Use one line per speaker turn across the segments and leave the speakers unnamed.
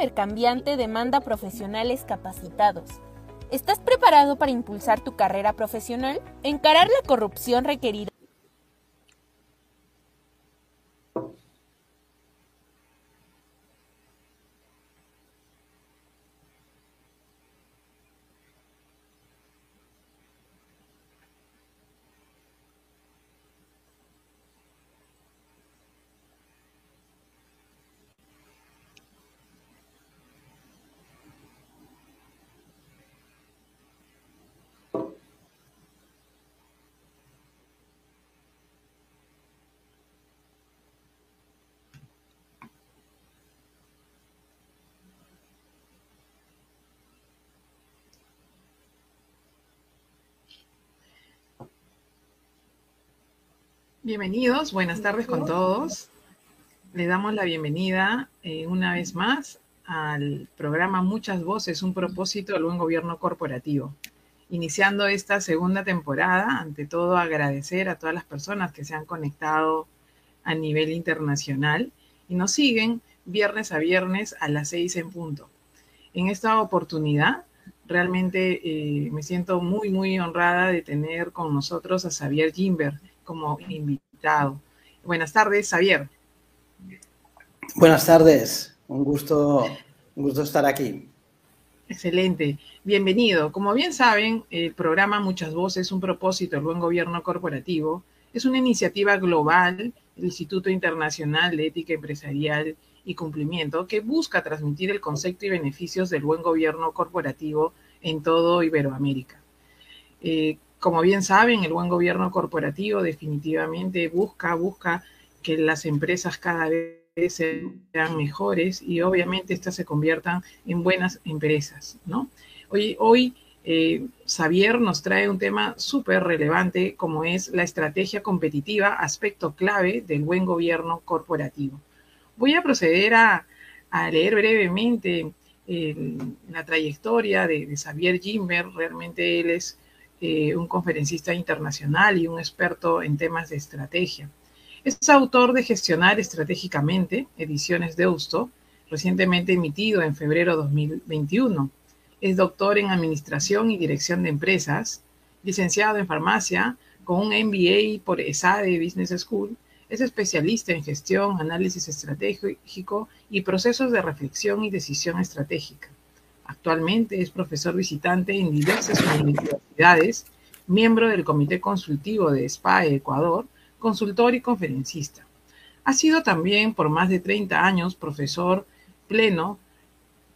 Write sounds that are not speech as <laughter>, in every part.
Hipercambiante demanda profesionales capacitados. ¿Estás preparado para impulsar tu carrera profesional? Encarar la corrupción requerirá
Bienvenidos, buenas tardes con todos. Le damos la bienvenida eh, una vez más al programa Muchas Voces, un propósito del buen gobierno corporativo. Iniciando esta segunda temporada, ante todo agradecer a todas las personas que se han conectado a nivel internacional y nos siguen viernes a viernes a las seis en punto. En esta oportunidad, realmente eh, me siento muy, muy honrada de tener con nosotros a Xavier Gimber como invitado. Buenas tardes, Javier.
Buenas tardes, un gusto, un gusto estar aquí.
Excelente, bienvenido. Como bien saben, el programa Muchas Voces, un propósito del buen gobierno corporativo, es una iniciativa global del Instituto Internacional de Ética Empresarial y Cumplimiento que busca transmitir el concepto y beneficios del buen gobierno corporativo en todo Iberoamérica. Eh, como bien saben, el buen gobierno corporativo definitivamente busca, busca que las empresas cada vez sean mejores y obviamente estas se conviertan en buenas empresas, ¿no? Hoy, hoy eh, Xavier nos trae un tema súper relevante como es la estrategia competitiva, aspecto clave del buen gobierno corporativo. Voy a proceder a, leer brevemente eh, la trayectoria de, de Xavier Gimber, realmente él es eh, un conferencista internacional y un experto en temas de estrategia. Es autor de Gestionar Estratégicamente, ediciones de Deusto, recientemente emitido en febrero de 2021. Es doctor en Administración y Dirección de Empresas, licenciado en Farmacia con un MBA por ESADE Business School. Es especialista en gestión, análisis estratégico y procesos de reflexión y decisión estratégica. Actualmente es profesor visitante en diversas universidades, miembro del Comité Consultivo de SPAE Ecuador, consultor y conferencista. Ha sido también por más de 30 años profesor pleno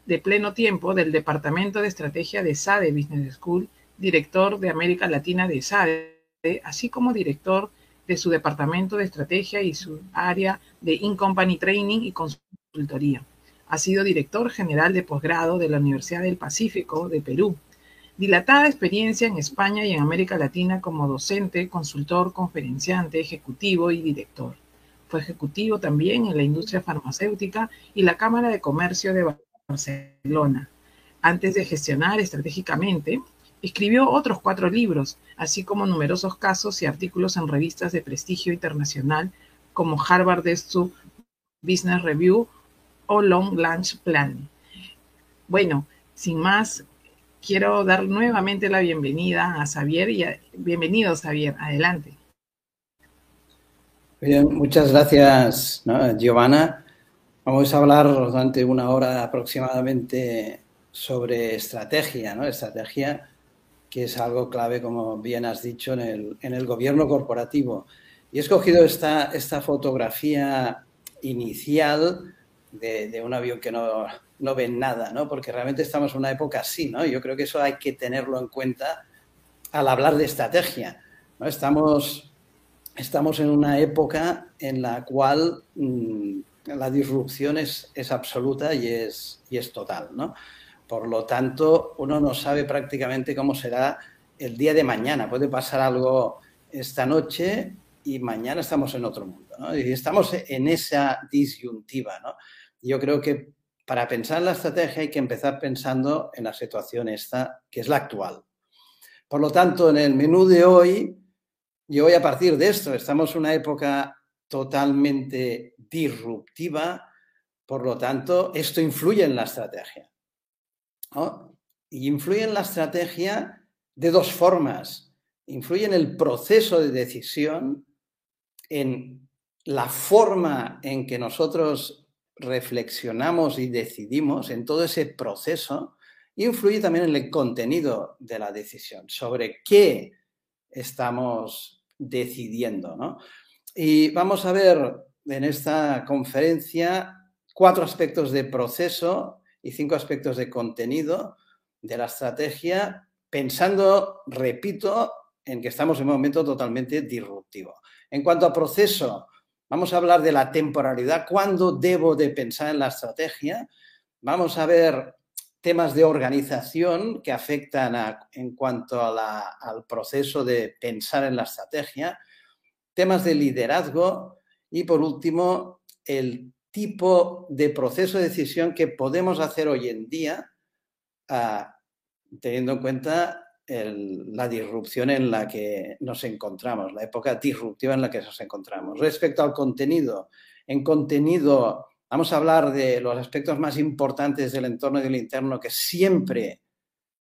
de pleno tiempo del Departamento de Estrategia de SADE Business School, director de América Latina de SADE, así como director de su Departamento de Estrategia y su área de In-Company Training y Consultoría. Ha sido director general de posgrado de la Universidad del Pacífico de Perú. Dilatada experiencia en España y en América Latina como docente, consultor, conferenciante, ejecutivo y director. Fue ejecutivo también en la industria farmacéutica y la Cámara de Comercio de Barcelona. Antes de gestionar estratégicamente, escribió otros cuatro libros, así como numerosos casos y artículos en revistas de prestigio internacional como Harvard Business Review o Long Lunch Plan. Bueno, sin más, quiero dar nuevamente la bienvenida a Xavier y bienvenido Xavier, adelante.
Muchas gracias, Giovanna. Vamos a hablar durante una hora aproximadamente sobre estrategia, ¿no? Estrategia que es algo clave, como bien has dicho, en el, en el gobierno corporativo. Y he escogido esta, esta fotografía inicial de, un avión que no, no ven nada, ¿no? Porque realmente estamos en una época así, ¿no? Yo creo que eso hay que tenerlo en cuenta al hablar de estrategia, ¿no? Estamos, estamos en una época en la cual mm, la disrupción es, es absoluta y es, y es total, ¿no? Por lo tanto, uno no sabe prácticamente cómo será el día de mañana. Puede pasar algo esta noche y mañana estamos en otro mundo, ¿no? Y estamos en esa disyuntiva, ¿no? Yo creo que para pensar en la estrategia hay que empezar pensando en la situación esta, que es la actual. Por lo tanto, en el menú de hoy, yo voy a partir de esto. Estamos en una época totalmente disruptiva, Por lo tanto, esto influye en la estrategia. Y influye en la estrategia de dos formas. Influye en el proceso de decisión, en la forma en que nosotros reflexionamos y decidimos, en todo ese proceso, influye también en el contenido de la decisión, sobre qué estamos decidiendo. Y vamos a ver en esta conferencia cuatro aspectos de proceso y cinco aspectos de contenido de la estrategia, pensando, repito, en que estamos en un momento totalmente disruptivo. En cuanto a proceso, vamos a hablar de la temporalidad, cuándo debo de pensar en la estrategia. Vamos a ver temas de organización que afectan en cuanto al proceso de pensar en la estrategia, temas de liderazgo y por último el tipo de proceso de decisión que podemos hacer hoy en día ah, teniendo en cuenta la disrupción en la que nos encontramos, la época disruptiva en la que nos encontramos. Respecto al contenido, en contenido Vamos a hablar de los aspectos más importantes del entorno y del interno que siempre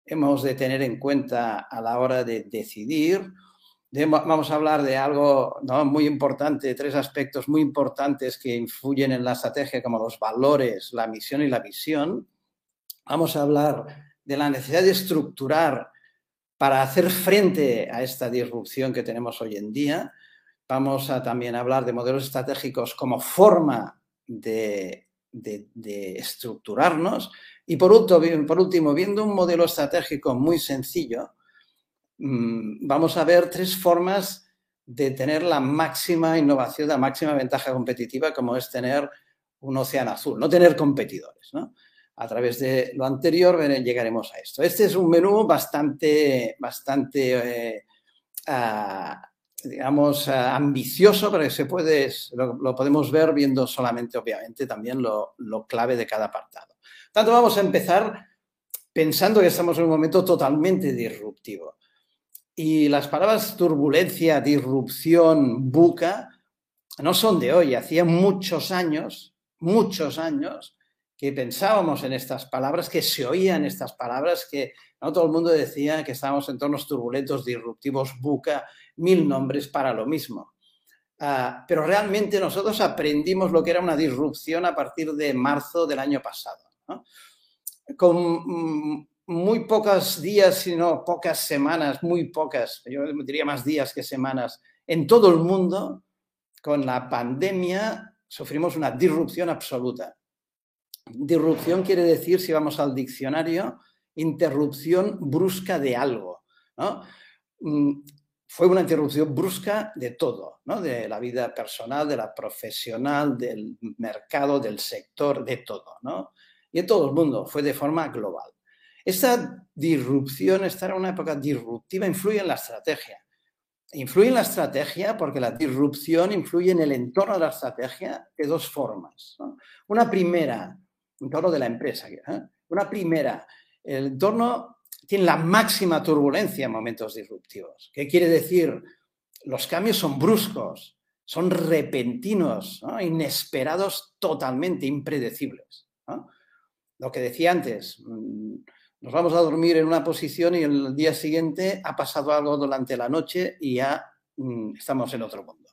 hemos de tener en cuenta a la hora de decidir. Vamos a hablar de algo muy importante, tres aspectos muy importantes que influyen en la estrategia, como los valores, la misión y la visión. Vamos a hablar de la necesidad de estructurar para hacer frente a esta disrupción que tenemos hoy en día. Vamos a también hablar de modelos estratégicos como forma de, estructurarnos. Y por último, por último, viendo un modelo estratégico muy sencillo, mm, vamos a ver tres formas de tener la máxima innovación, la máxima ventaja competitiva, como es tener un océano azul, no tener competidores. A través de lo anterior llegaremos a esto. Este es un menú bastante, bastante eh, ah, digamos, eh, ambicioso, pero se puede, lo, podemos ver viendo solamente, obviamente, también lo, clave de cada apartado. Tanto vamos a empezar pensando que estamos en un momento totalmente disruptivo. Y las palabras turbulencia, disrupción, buca, no son de hoy. Hacía muchos años, muchos años, que pensábamos en estas palabras, que se oían estas palabras, que no todo el mundo decía que estábamos en entornos turbulentos, disruptivos, buca, mil nombres para lo mismo. Ah, pero realmente nosotros aprendimos lo que era una disrupción a partir de marzo del año pasado. Con mm, muy pocos días, sino pocas semanas, muy pocas, yo diría más días que semanas, en todo el mundo, con la pandemia, sufrimos una disrupción absoluta. Disrupción quiere decir, si vamos al diccionario, interrupción brusca de algo. Mm, fue una interrupción brusca de todo, ¿no? de la vida personal, de la profesional, del mercado, del sector, de todo. ¿no? Y en todo el mundo, fue de forma global. Esta disrupción, estar en una época disruptiva, influye en la estrategia. Influye en la estrategia porque la disrupción influye en el entorno de la estrategia de dos formas. Una primera, entorno de la empresa, ¿eh? una primera, el entorno tiene la máxima turbulencia en momentos disruptivos. ¿Qué quiere decir? Los cambios son bruscos, son repentinos, inesperados, totalmente impredecibles. Lo que decía antes, mm, nos vamos a dormir en una posición y el día siguiente ha pasado algo durante la noche y ya mm, estamos en otro mundo.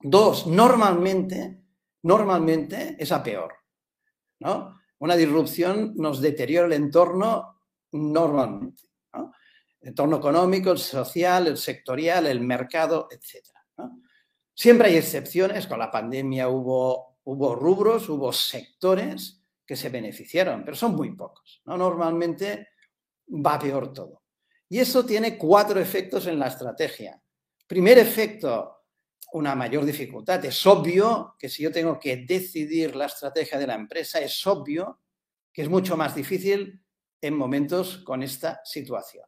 Dos, normalmente, normalmente es a peor. Una disrupción nos deteriora el entorno normalmente. El entorno económico, el social, el sectorial, el mercado, etc. Siempre hay excepciones, con la pandemia hubo, hubo rubros, hubo sectores que se beneficiaron, pero son muy pocos. Normalmente va peor todo. Y eso tiene cuatro efectos en la estrategia. Primer efecto, una mayor dificultad. Es obvio que si yo tengo que decidir la estrategia de la empresa, es obvio que es mucho más difícil en momentos con esta situación.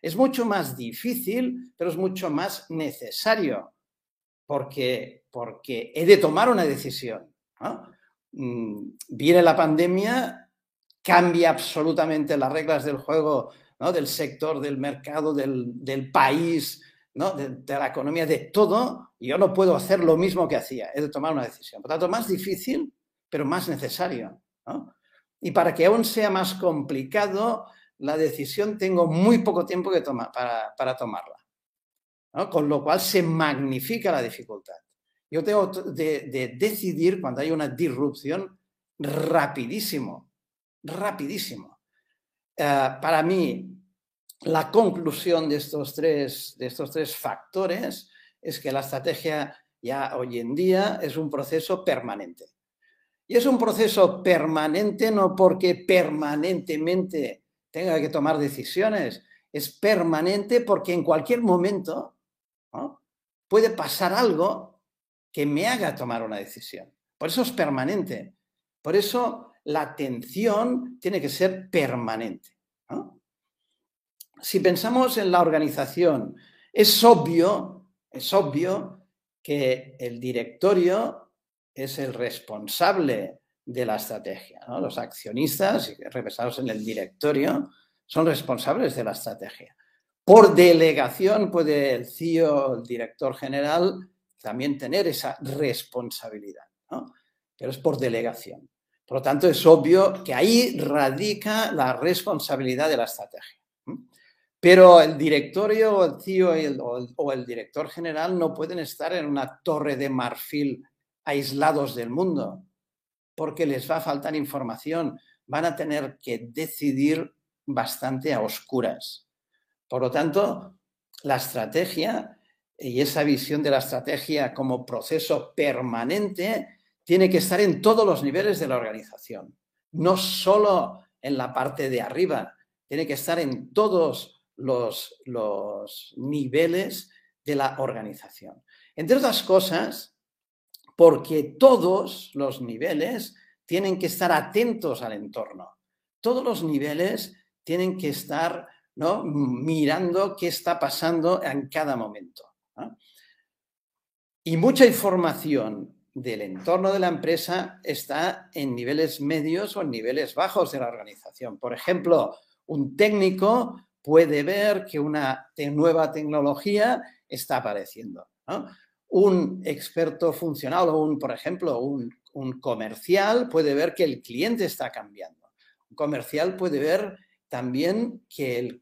Es mucho más difícil, pero es mucho más necesario porque, porque he de tomar una decisión. Mm, viene la pandemia, cambia absolutamente las reglas del juego, del sector, del mercado, del, país, de, de, la economía, de todo, yo no puedo hacer lo mismo que hacía, he de tomar una decisión. Por tanto, más difícil, pero más necesario. Y para que aún sea más complicado, la decisión tengo muy poco tiempo que para, tomarla. Con lo cual se magnifica la dificultad. Yo tengo de, decidir cuando hay una disrupción rapidísimo, rapidísimo. Eh, para mí, la conclusión de estos, tres, de estos tres factores es que la estrategia ya hoy en día es un proceso permanente. Y es un proceso permanente no porque permanentemente tenga que tomar decisiones, es permanente porque en cualquier momento puede pasar algo que me haga tomar una decisión. Por eso es permanente. Por eso la atención tiene que ser permanente. Si pensamos en la organización, es obvio, es obvio que el directorio es el responsable de la estrategia. Los accionistas, represados en el directorio, son responsables de la estrategia. Por delegación puede el CEO, el director general, también tener esa responsabilidad, pero es por delegación. Por lo tanto, es obvio que ahí radica la responsabilidad de la estrategia. Pero el directorio, el CEO o el director general no pueden estar en una torre de marfil aislados del mundo, porque les va a faltar información, van a tener que decidir bastante a oscuras. Por lo tanto, la estrategia y esa visión de la estrategia como proceso permanente tiene que estar en todos los niveles de la organización, no solo en la parte de arriba, tiene que estar en todos los, los niveles de la organización. Entre otras cosas, porque todos los niveles tienen que estar atentos al entorno. Todos los niveles tienen que estar ¿no? mirando qué está pasando en cada momento. Y mucha información del entorno de la empresa está en niveles medios o en niveles bajos de la organización. Por ejemplo, un técnico puede ver que una nueva tecnología está apareciendo un experto funcional o un, por ejemplo, un, comercial puede ver que el cliente está cambiando. Un comercial puede ver también que el,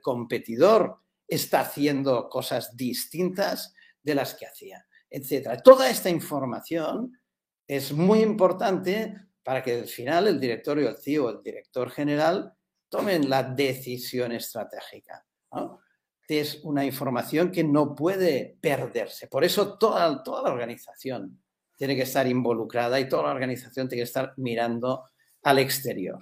competidor está haciendo cosas distintas de las que hacía, etc. Toda esta información es muy importante para que al final el directorio, el CEO, el director general tomen la decisión estratégica es una información que no puede perderse. Por eso toda, toda la organización tiene que estar involucrada y toda la organización tiene que estar mirando al exterior.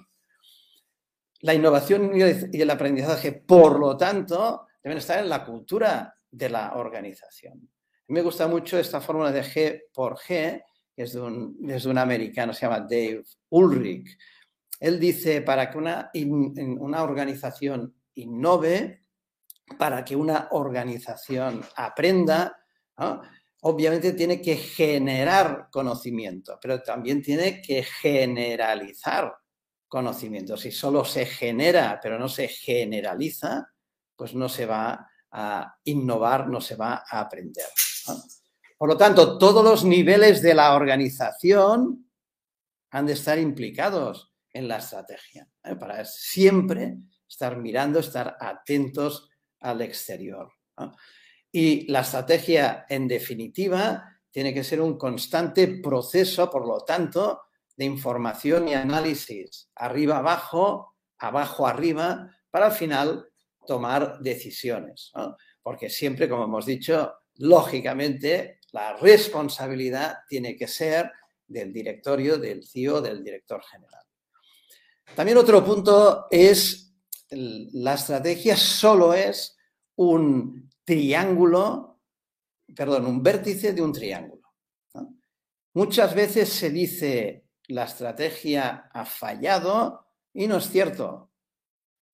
La innovación y el aprendizaje, por lo tanto, deben estar en la cultura de la organización. me gusta mucho esta fórmula de G por G, que es de un, es un americano, se llama Dave Ulrich. Él dice, para que una, una organización innove, para que una organización aprenda, obviamente tiene que generar conocimiento, pero también tiene que generalizar conocimiento. Si solo se genera, pero no se generaliza, pues no se va a innovar, no se va a aprender. Por lo tanto, todos los niveles de la organización han de estar implicados en la estrategia, ¿eh? para siempre estar mirando, estar atentos al exterior. Y la estrategia, en definitiva, tiene que ser un constante proceso, por lo tanto, de información y análisis, arriba abajo, abajo arriba, para al final tomar decisiones. Porque siempre, como hemos dicho, lógicamente la responsabilidad tiene que ser del directorio, del CEO, del director general. También otro punto es la estrategia solo es un triángulo, perdón, un vértice de un triángulo. Muchas veces se dice la estrategia ha fallado y no es cierto.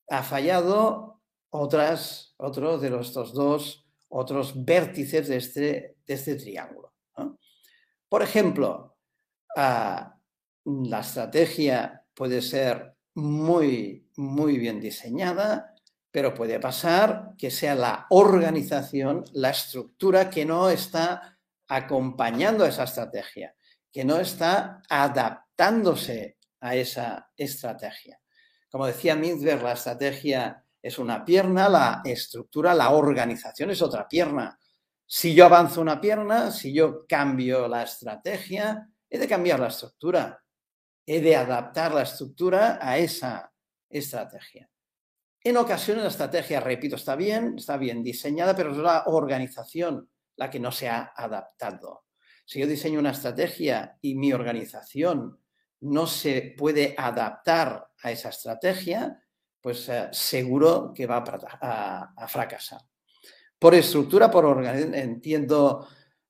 Ha fallado otras, otro de los dos otros vértices de este, de este triángulo. Por ejemplo, ah, la estrategia puede ser muy, muy bien diseñada, pero puede pasar que sea la organización, la estructura que no está acompañando esa estrategia. que no está adaptándose a esa estrategia. Como decía Mintzberg, la estrategia es una pierna, la estructura, la organización es otra pierna. Si yo avanzo una pierna, si yo cambio la estrategia, he de cambiar la estructura, he de adaptar la estructura a esa estrategia. En ocasiones la estrategia, repito, está bien, está bien diseñada, pero es la organización la que no se ha adaptado. Si yo diseño una estrategia y mi organización no se puede adaptar a esa estrategia, pues eh, seguro que va a, fracasar. Por estructura, por organización, entiendo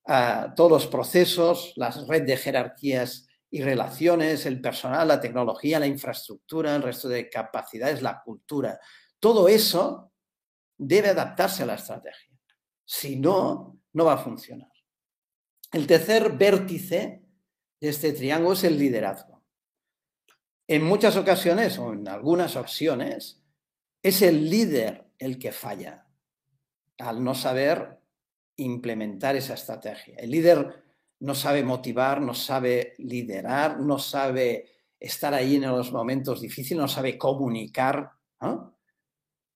eh, todos los procesos, las redes de jerarquías y relaciones, el personal, la tecnología, la infraestructura, el resto de capacidades, la cultura. Todo eso debe adaptarse a la estrategia. Si no, no va a funcionar. El tercer vértice de este triángulo es el liderazgo. En muchas ocasiones, o en algunas ocasiones, es el líder el que falla al no saber implementar esa estrategia. El líder no sabe motivar, no sabe liderar, no sabe estar ahí en los momentos difíciles, no sabe comunicar.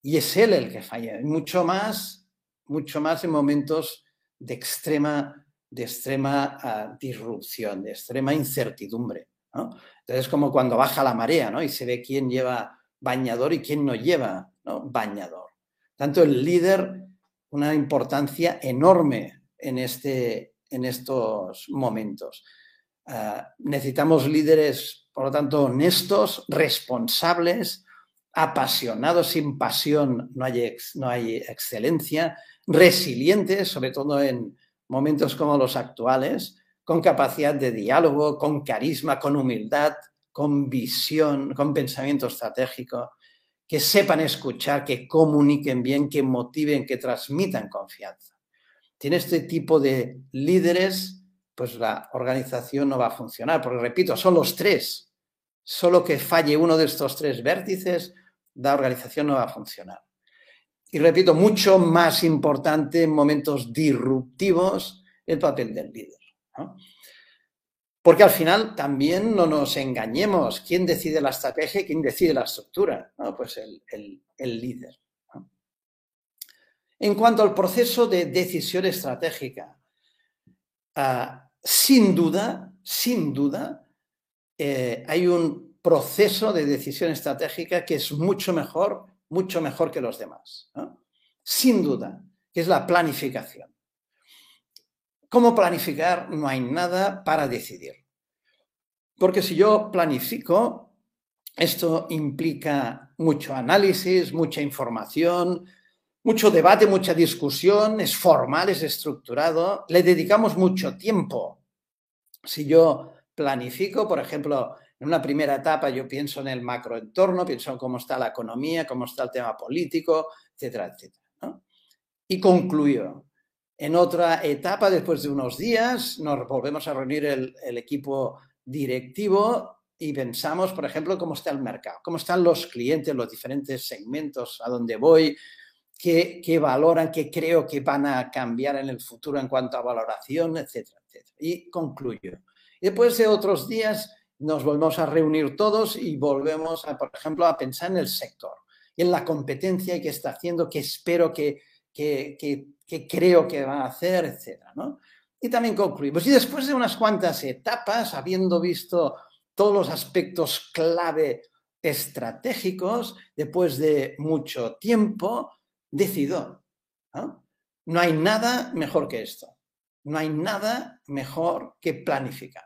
Y es él el que falla. Mucho más, mucho más en momentos de extrema de extrema ah, disrupción, de extrema incertidumbre. Entonces, como cuando baja la marea ¿no? y se ve quién lleva bañador y quién no lleva bañador. Tanto el líder, una importancia enorme en, este, en estos momentos. Ah, necesitamos líderes, por lo tanto, honestos, responsables, apasionados, sin pasión no hay, no hay excelencia, resilientes, sobre todo en, momentos como los actuales, con capacidad de diálogo, con carisma, con humildad, con visión, con pensamiento estratégico, que sepan escuchar, que comuniquen bien, que motiven, que transmitan confianza. Tiene este tipo de líderes, pues la organización no va a funcionar, porque repito, son los tres. Solo que falle uno de estos tres vértices, la organización no va a funcionar y repito, mucho más importante en momentos disruptivos el papel del líder. Porque al final también no nos engañemos, ¿quién decide la estrategia quién decide la estructura? Pues el, líder. En cuanto al proceso de decisión estratégica, ah, sin duda, sin duda, eh, hay un proceso de decisión estratégica que es mucho mejor mucho mejor que los demás. Sin duda, que es la planificación. ¿Cómo planificar? No hay nada para decidir. Porque si yo planifico, esto implica mucho análisis, mucha información, mucho debate, mucha discusión, es formal, es estructurado, le dedicamos mucho tiempo. Si yo planifico, por ejemplo, en una primera etapa yo pienso en el macroentorno, pienso en cómo está la economía, cómo está el tema político, etcétera, etcétera. Y concluyo. En otra etapa, después de unos días, nos volvemos a reunir el, equipo directivo y pensamos, por ejemplo, cómo está el mercado, cómo están los clientes, los diferentes segmentos, a dónde voy, qué, valoran, qué creo que van a cambiar en el futuro en cuanto a valoración, etcétera, etcétera. Y concluyo. Después de otros días nos volvemos a reunir todos y volvemos, por ejemplo, a pensar en el sector en la competencia y qué está haciendo, qué espero que, creo que va a hacer, etc. Y también concluimos. Y después de unas cuantas etapas, habiendo visto todos los aspectos clave estratégicos, después de mucho tiempo, decido. no hay nada mejor que esto. No hay nada mejor que planificar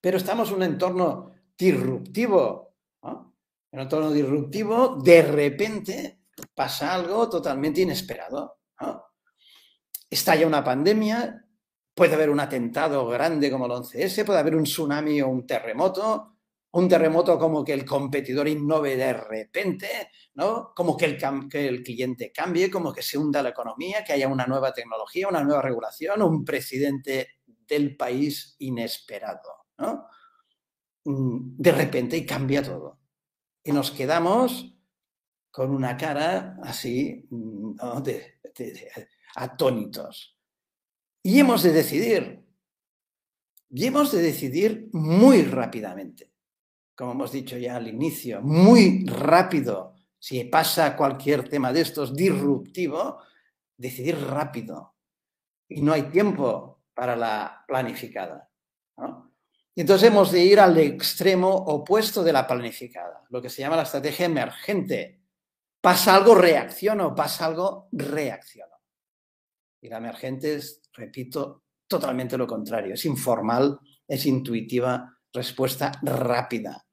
pero estamos en un entorno disruptivo. En un entorno disruptivo, de repente pasa algo totalmente inesperado. Estalla una pandemia, puede haber un atentado grande como el 11S, puede haber un tsunami o un terremoto, un terremoto como que el competidor innove de repente, ¿no? Como que el, cliente cambie, como que se hunda la economía, que haya una nueva tecnología, una nueva regulación, un presidente del país inesperado. Mm, de repente y cambia todo. Y nos quedamos con una cara así, mm, de, atónitos. Y hemos de decidir, Y hemos de decidir muy rápidamente, como hemos dicho ya al inicio, muy rápido. Si pasa cualquier tema de estos disruptivo, decidir rápido. Y no hay tiempo para la planificada. Y entonces hemos de ir al extremo opuesto de la planificada, lo que se llama la estrategia emergente. Pasa algo, reacciono, pasa algo, reacciono. Y la emergente es, repito, totalmente lo contrario. Es informal, es intuitiva, respuesta rápida.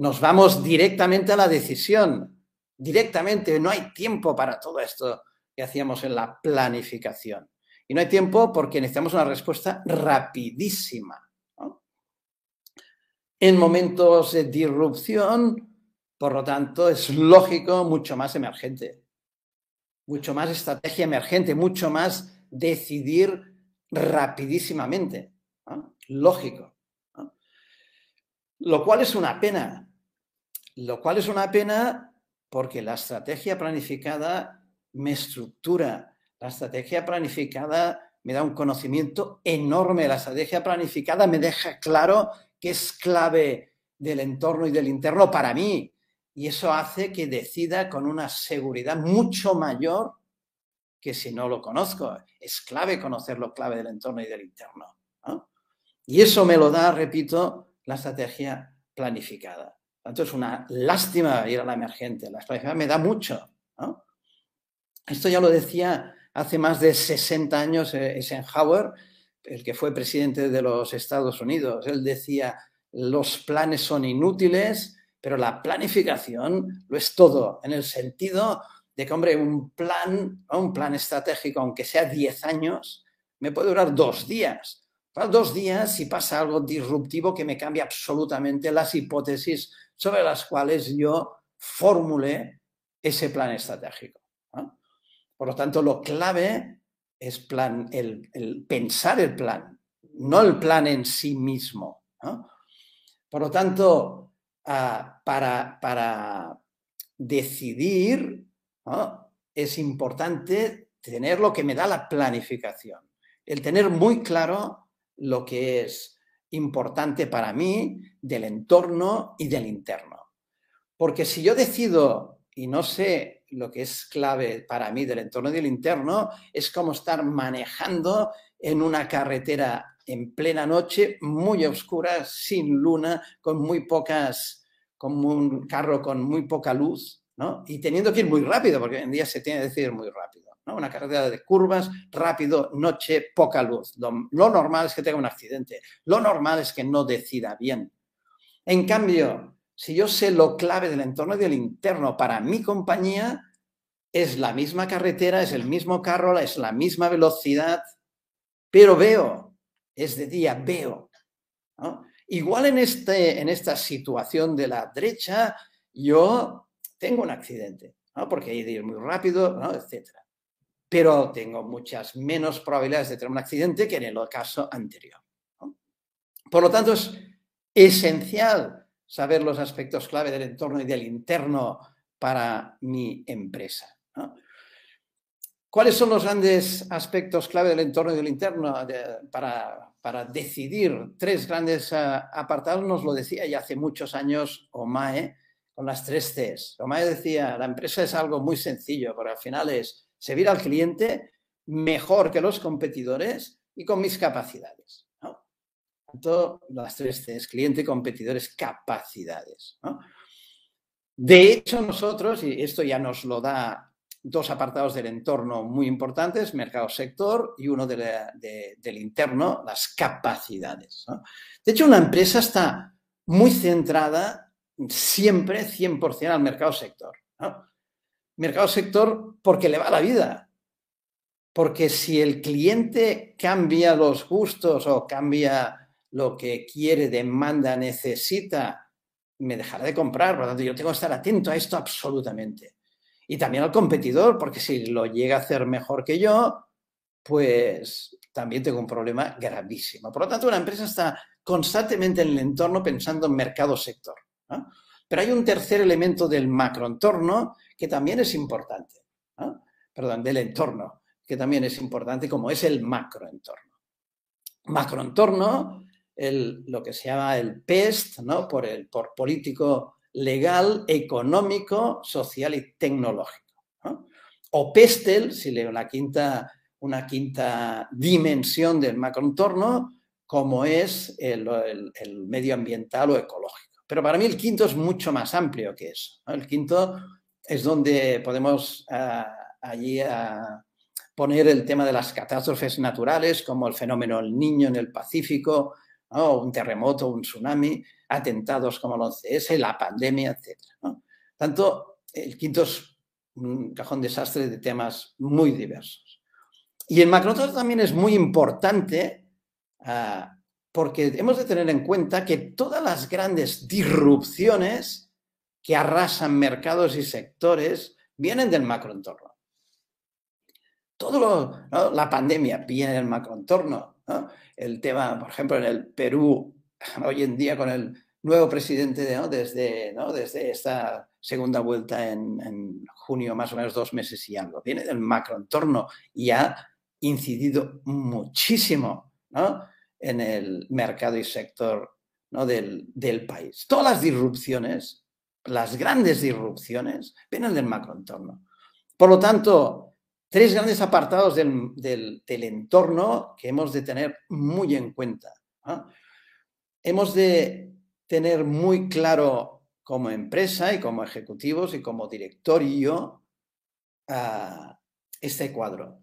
Nos vamos directamente a la decisión, directamente. No hay tiempo para todo esto que hacíamos en la planificación. Y no hay tiempo porque necesitamos una respuesta rapidísima. En momentos de disrupción, por lo tanto, es lógico mucho más emergente, mucho más estrategia emergente, mucho más decidir rapidísimamente. Lógico. Lo cual es una pena. Lo cual es una pena porque la estrategia planificada me estructura. La estrategia planificada me da un conocimiento enorme. La estrategia planificada me deja claro que es clave del entorno y del interno para mí. Y eso hace que decida con una seguridad mucho mayor que si no lo conozco. Es clave conocer lo clave del entorno y del interno. Y eso me lo da, repito, la estrategia planificada. Tanto es una lástima ir a la emergente. La estrategia me da mucho. Esto ya lo decía hace más de 60 años eh, Eisenhower, el que fue presidente de los Estados Unidos. Él decía, los planes son inútiles, pero la planificación lo es todo, en el sentido de que, hombre, un plan, un plan estratégico, aunque sea 10 años, me puede durar dos días. Para dos días si pasa algo disruptivo que me cambia absolutamente las hipótesis sobre las cuales yo formule ese plan estratégico. Por lo tanto, lo clave es el, pensar el plan, no el plan en sí mismo. Por lo tanto, ah, para, para decidir es importante tener lo que me da la planificación, el tener muy claro lo que es importante para mí del entorno y del interno. Porque si yo decido y no sé lo que es clave para mí del entorno y del interno, es como estar manejando en una carretera en plena noche, muy oscura, sin luna, con muy pocas, como un carro con muy poca luz, y teniendo que ir muy rápido, porque hoy en día se tiene que decir muy rápido, Una carretera de curvas, rápido, noche, poca luz. Lo, normal es que tenga un accidente. Lo normal es que no decida bien. En cambio, si yo sé lo clave del entorno y del interno para mi compañía, es la misma carretera, es el mismo carro, es la misma velocidad, pero veo, es de día, veo. Igual en, este, en esta situación de la derecha, yo tengo un accidente, ¿no? porque hay de ir muy rápido, etc. Pero tengo muchas menos probabilidades de tener un accidente que en el caso anterior. Por lo tanto, es esencial saber los aspectos clave del entorno y del interno para mi empresa. ¿Cuáles son los grandes aspectos clave del entorno y del interno para, para, decidir? Tres grandes ah, apartados nos lo decía ya hace muchos años Omae con las tres Cs. Como decía, la empresa es algo muy sencillo, pero al final es servir al cliente mejor que los competidores y con mis capacidades. Tanto las tres Cs, cliente, competidores, capacidades. De hecho, nosotros, y esto ya nos lo da dos apartados del entorno muy importantes, mercado sector y uno del interno, las capacidades. De hecho, una empresa está muy centrada siempre 100% al mercado sector. Mercado sector porque le va la vida. Porque si el cliente cambia los gustos o cambia lo que quiere, demanda, necesita, me dejará de comprar. Por lo tanto, yo tengo que estar atento a esto absolutamente. Y también al competidor, porque si lo llega a hacer mejor que yo, pues también tengo un problema gravísimo. Por lo tanto, una empresa está constantemente en el entorno pensando en mercado sector. Pero hay un tercer elemento del macroentorno que también es importante, perdón, del entorno, que también es importante, como es el macroentorno. Macroentorno lo que se llama el PEST, ¿no? por, político legal, económico, social y tecnológico. O PESTEL, si leo la quinta, una quinta dimensión del macroentorno, como es el, medioambiental o ecológico. Pero para mí el quinto es mucho más amplio que eso. El quinto es donde podemos uh, allí uh, poner el tema de las catástrofes naturales, como el fenómeno del niño en el Pacífico, un terremoto, un tsunami, atentados como el 11S, la pandemia, etc. Tanto, el quinto es un cajón desastre de temas muy diversos. Y el macroentorno también es muy importante uh, porque hemos de tener en cuenta que todas las grandes disrupciones que arrasan mercados y sectores vienen del macroentorno. Todo lo, la pandemia viene del macroentorno. ¿no? El tema, por ejemplo, en el Perú, hoy en día con el nuevo presidente. Desde, desde esta segunda vuelta en, junio, más o menos dos meses y algo, viene del macroentorno y ha incidido muchísimo en el mercado y sector del país. Todas las disrupciones las grandes disrupciones vienen del macroentorno. Por lo tanto, tres grandes apartados del, del, entorno que hemos de tener muy en cuenta. Hemos de tener muy claro como empresa y como ejecutivos y como directorio uh, este cuadro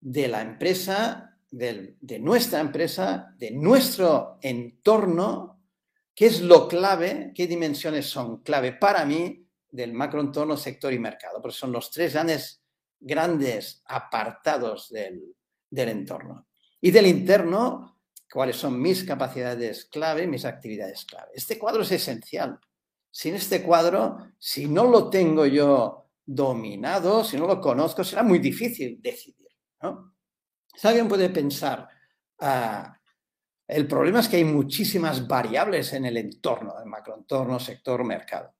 de la empresa, de nuestra empresa, de nuestro entorno ¿Qué es lo clave? ¿Qué dimensiones son clave para mí del macroentorno, sector y mercado? Porque son los tres grandes, apartados del, entorno. Y del interno, cuáles son mis capacidades clave, mis actividades clave. Este cuadro es esencial. Sin este cuadro, si no lo tengo yo dominado, si no lo conozco, será muy difícil decidir. ¿no? Si alguien puede pensar, uh, el problema es que hay muchísimas variables en el entorno, el macroentorno, sector, mercado.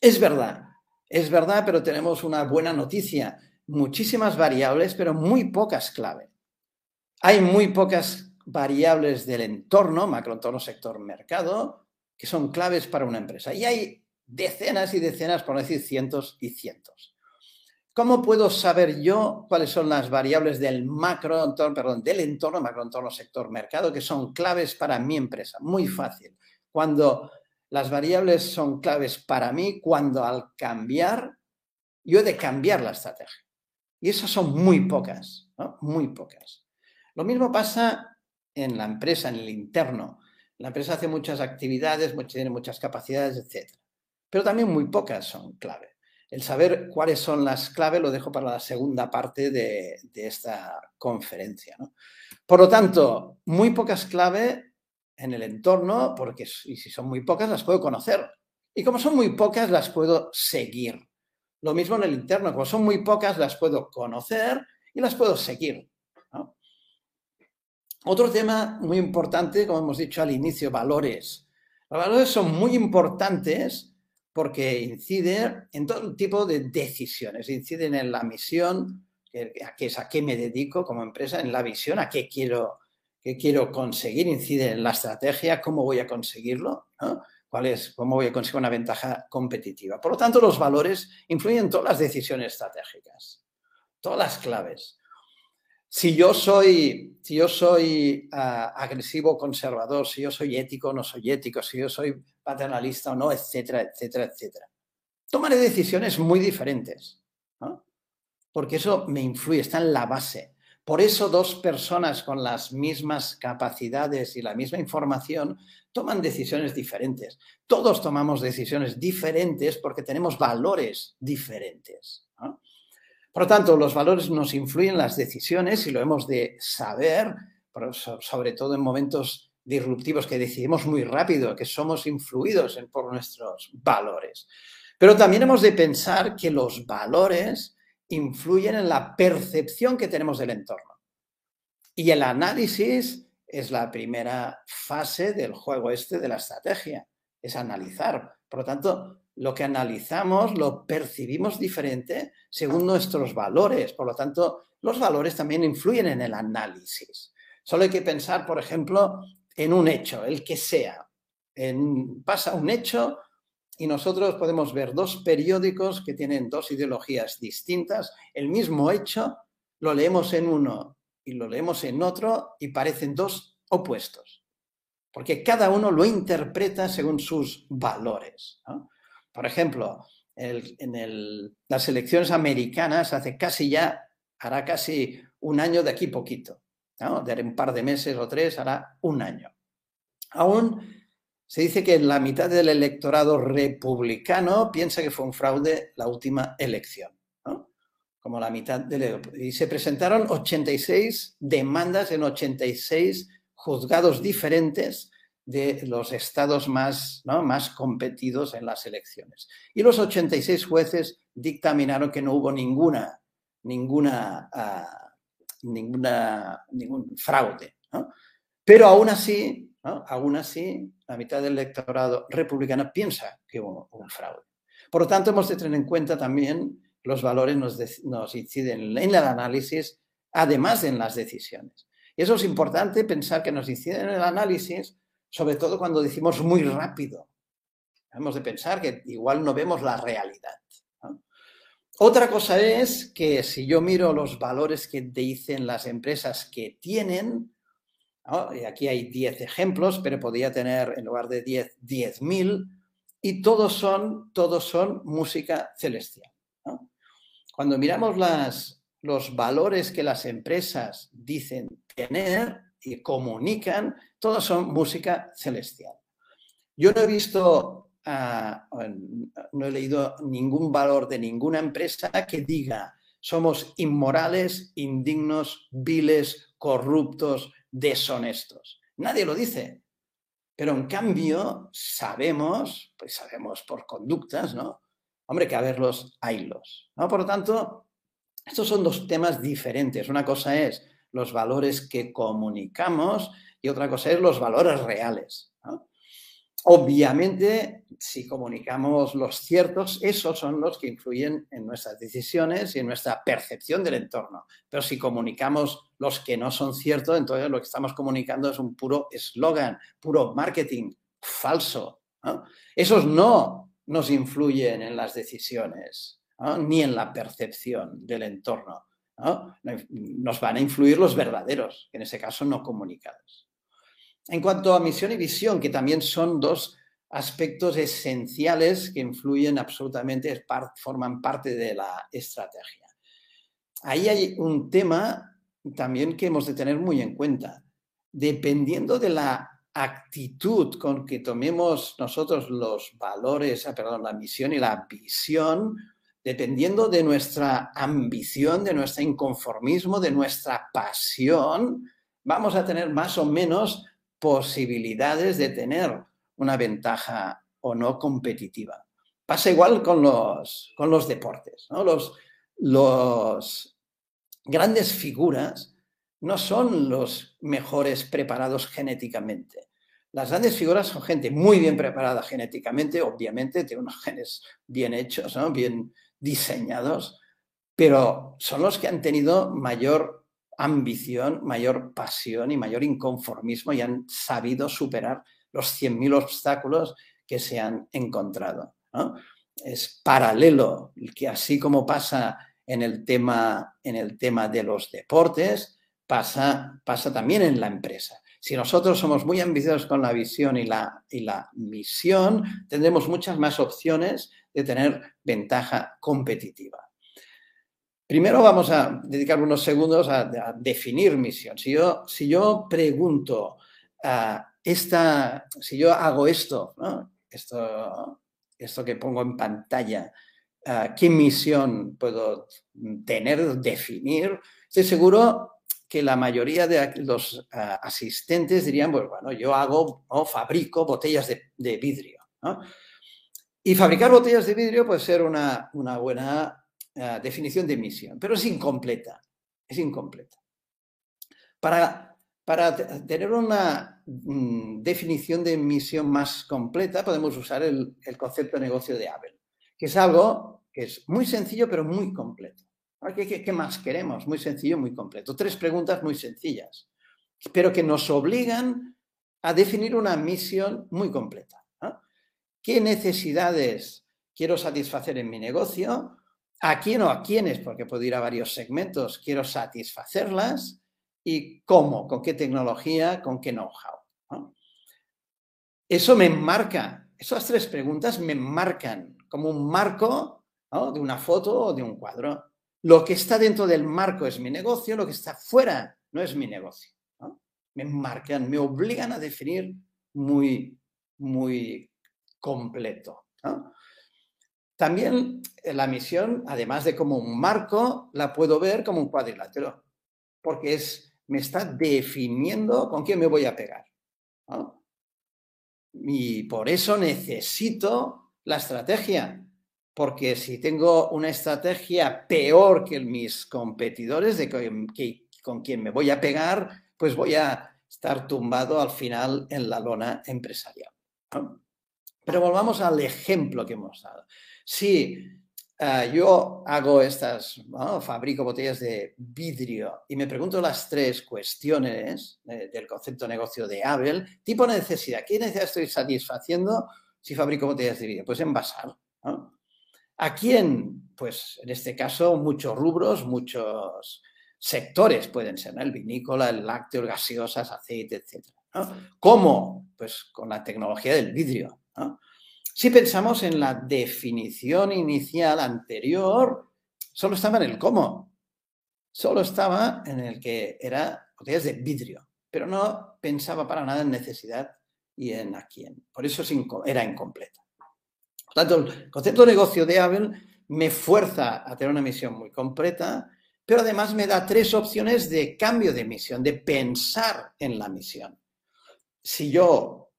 Es verdad, es verdad, pero tenemos una buena noticia. Muchísimas variables, pero muy pocas clave. Hay muy pocas variables del entorno, macroentorno, sector, mercado, que son claves para una empresa. Y hay decenas y decenas, por no decir cientos y cientos. ¿Cómo puedo saber yo cuáles son las variables del macro, perdón, del entorno, macroentorno, sector, mercado, que son claves para mi empresa? Muy fácil. Cuando las variables son claves para mí, cuando al cambiar, yo he de cambiar la estrategia. Y esas son muy pocas, ¿no? Muy pocas. Lo mismo pasa en la empresa, en el interno. La empresa hace muchas actividades, tiene muchas capacidades, etc. Pero también muy pocas son clave. El saber cuáles son las claves lo dejo para la segunda parte de, esta conferencia. ¿no? Por lo tanto, muy pocas claves en el entorno, porque y si son muy pocas las puedo conocer. Y como son muy pocas, las puedo seguir. Lo mismo en el interno, como son muy pocas, las puedo conocer y las puedo seguir. Otro tema muy importante, como hemos dicho al inicio, valores. Los valores son muy importantes porque incide en todo tipo de decisiones, inciden en la misión, que, es a qué me dedico como empresa, en la visión, a qué quiero, qué quiero conseguir, incide en la estrategia, cómo voy a conseguirlo, ¿no? ¿Cuál es, cómo voy a conseguir una ventaja competitiva. Por lo tanto, los valores influyen en todas las decisiones estratégicas, todas las claves. Si yo soy, si yo soy uh, agresivo, conservador, si yo soy ético, no soy ético, si yo soy paternalista o no, etcétera, etcétera, etcétera. Tomaré decisiones muy diferentes, ¿no? porque eso me influye, está en la base. Por eso dos personas con las mismas capacidades y la misma información toman decisiones diferentes. Todos tomamos decisiones diferentes porque tenemos valores diferentes. Por lo tanto, los valores nos influyen en las decisiones y lo hemos de saber, sobre todo en momentos disruptivos que decidimos muy rápido, que somos influidos por nuestros valores. Pero también hemos de pensar que los valores influyen en la percepción que tenemos del entorno. Y el análisis es la primera fase del juego este de la estrategia, es analizar. Por lo tanto, lo que analizamos lo percibimos diferente según nuestros valores. Por lo tanto, los valores también influyen en el análisis. Solo hay que pensar, por ejemplo, en un hecho, el que sea. pasa un hecho y nosotros podemos ver dos periódicos que tienen dos ideologías distintas, el mismo hecho, lo leemos en uno y lo leemos en otro y parecen dos opuestos, porque cada uno lo interpreta según sus valores. Por ejemplo, en las elecciones americanas hace casi ya, hará casi un año de aquí poquito, de un par de meses o tres, hará un año. Aún se dice que la mitad del electorado republicano piensa que fue un fraude la última elección. Como la mitad del... Y se presentaron 86 demandas en 86 juzgados diferentes de los estados más, más competidos en las elecciones. Y los 86 jueces dictaminaron que no hubo ninguna, ninguna, ah, ninguna, ningún fraude. Pero aún así, aún así, la mitad del electorado republicano piensa que hubo un fraude. Por lo tanto, hemos de tener en cuenta también los valores nos, nos inciden en el análisis, además de en las decisiones. Y eso es importante pensar que nos inciden en el análisis, sobre todo cuando decimos muy rápido. Hemos de pensar que igual no vemos la realidad. Otra cosa es que si yo miro los valores que dicen las empresas que tienen, y aquí hay 10 ejemplos, pero podría tener en lugar de 10, 10.000, y todos son, todos son música celestial. Cuando miramos las, los valores que las empresas dicen tener y comunican, todos son música celestial. Yo no he visto, no he leído ningún valor de ninguna empresa que diga somos inmorales, indignos, viles, corruptos, deshonestos. Nadie lo dice. Pero en cambio sabemos, pues sabemos por conductas, ¿no? Hombre, que a verlos, haylos. ¿no? Por lo tanto, estos son dos temas diferentes. Una cosa es los valores que comunicamos y otra cosa es los valores reales. Obviamente, si comunicamos los ciertos, esos son los que influyen en nuestras decisiones y en nuestra percepción del entorno. Pero si comunicamos los que no son ciertos, entonces lo que estamos comunicando es un puro eslogan, puro marketing falso. Esos no nos influyen en las decisiones, ni en la percepción del entorno. Nos van a influir los verdaderos, en ese caso no comunicados. En cuanto a misión y visión, que también son dos aspectos esenciales que influyen absolutamente, forman parte de la estrategia. Ahí hay un tema también que hemos de tener muy en cuenta. Dependiendo de la actitud con que tomemos nosotros los valores, ah, perdón, la misión y la visión, dependiendo de nuestra ambición, de nuestro inconformismo, de nuestra pasión, vamos a tener más o menos posibilidades de tener una ventaja o no competitiva. Pasa igual con los, con los deportes. Los, los grandes figuras no son los mejores preparados genéticamente. Las grandes figuras son gente muy bien preparada genéticamente, obviamente, tiene unos genes bien hechos, ¿no? bien, diseñados, pero son los que han tenido mayor ambición, mayor pasión y mayor inconformismo y han sabido superar los 100.000 obstáculos que se han encontrado. Es paralelo, que así como pasa en el tema, en el tema de los deportes, pasa, pasa también en la empresa. Si nosotros somos muy ambiciosos con la visión y la, misión, tendremos muchas más opciones de tener ventaja competitiva. Primero vamos a dedicar unos segundos a, definir misión. Si yo, pregunto, ah, esta, si yo hago esto, esto, esto que pongo en pantalla, ah, ¿qué misión puedo tener, definir? Estoy seguro que la mayoría de los ah, asistentes dirían, pues bueno, yo hago o fabrico botellas de, vidrio. Y fabricar botellas de vidrio puede ser una, buena eh, definición de misión, pero es incompleta. Es incompleta. Para, para tener una mm, definición de misión más completa, podemos usar el, concepto de negocio de Abel, que es algo que es muy sencillo, pero muy completo. ¿Qué, más queremos? Muy sencillo, muy completo. Tres preguntas muy sencillas, pero que nos obligan a definir una misión muy completa. ¿Qué necesidades quiero satisfacer en mi negocio? ¿A quién o a quiénes? Porque puedo ir a varios segmentos, quiero satisfacerlas y cómo, con qué tecnología, con qué know-how. Eso me marca, esas tres preguntas me marcan como un marco de una foto o de un cuadro. Lo que está dentro del marco es mi negocio, lo que está fuera no es mi negocio. Me marcan, me obligan a definir muy, muy completo. También la misión, además de como un marco, la puedo ver como un cuadrilátero, porque es, me está definiendo con quién me voy a pegar. Y por eso necesito la estrategia, porque si tengo una estrategia peor que mis competidores de con quien me voy a pegar, pues voy a estar tumbado al final en la lona empresarial. Pero volvamos al ejemplo que hemos dado. Si eh, yo hago estas, fabrico botellas de vidrio y me pregunto las tres cuestiones del concepto negocio de Abel, tipo necesidad, ¿qué necesidad estoy satisfaciendo si fabrico botellas de vidrio? Pues envasar. ¿A quién? Pues en este caso muchos rubros, muchos sectores pueden ser, el vinícola, el lácteo, gaseosas, aceite, etc. ¿Cómo? Pues con la tecnología del vidrio. Si pensamos en la definición inicial anterior, solo estaba en el cómo, solo estaba en el que era botellas de vidrio, pero no pensaba para nada en necesidad y en a quién. Por eso era incompleta. Por tanto, el concepto de negocio de Abel me fuerza a tener una misión muy completa, pero además me da tres opciones de cambio de misión, de pensar en la misión. Si yo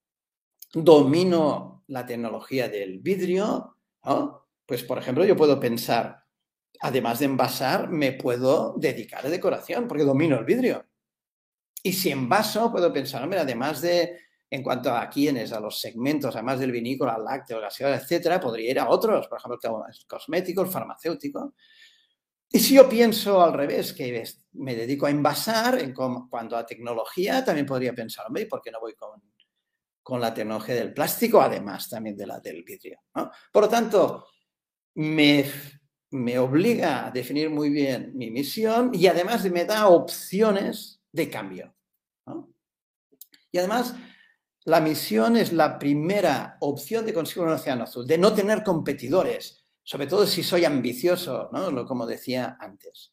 domino la tecnología del vidrio, pues por ejemplo yo puedo pensar, además de envasar, me puedo dedicar a decoración porque domino el vidrio. Y si envaso, puedo pensar, hombre, además de, en cuanto a quiénes, a los segmentos, además del vinícola, lácteo, gaseosa, etcétera, podría ir a otros, por ejemplo, el cosmético, el farmacéutico. Y si yo pienso al revés, que me dedico a envasar, en cuanto a tecnología, también podría pensar, hombre, ¿por qué no voy con, con la tecnología del plástico, además también de la del vidrio? Por lo tanto, me, me obliga a definir muy bien mi misión y además me da opciones de cambio. Y además, la misión es la primera opción de conseguir un océano azul, de no tener competidores sobre todo si soy ambicioso, ¿no? como decía antes.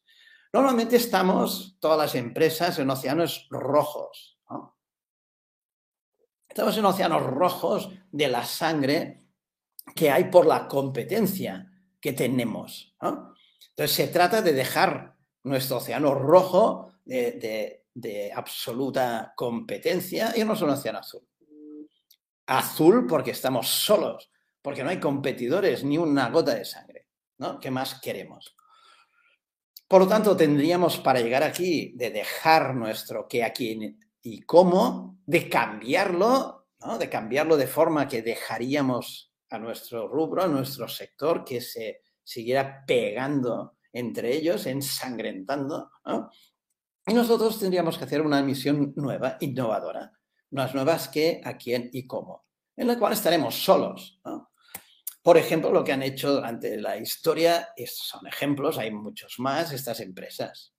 Normalmente estamos, todas las empresas, en océanos rojos. Estamos en océanos rojos de la sangre que hay por la competencia que tenemos. Entonces se trata de dejar nuestro océano rojo de, de absoluta competencia y no es un océano azul. Azul porque estamos solos, porque no hay competidores ni una gota de sangre. ¿no? ¿Qué más queremos? Por lo tanto, tendríamos para llegar aquí de dejar nuestro qué, a quién y cómo, de cambiarlo, ¿no? de cambiarlo de forma que dejaríamos a nuestro rubro, a nuestro sector, que se siguiera pegando entre ellos, ensangrentando. Y nosotros tendríamos que hacer una misión nueva, innovadora, unas nuevas qué, a quién y cómo, en la cual estaremos solos. Por ejemplo, lo que han hecho durante la historia, estos son ejemplos, hay muchos más, estas empresas.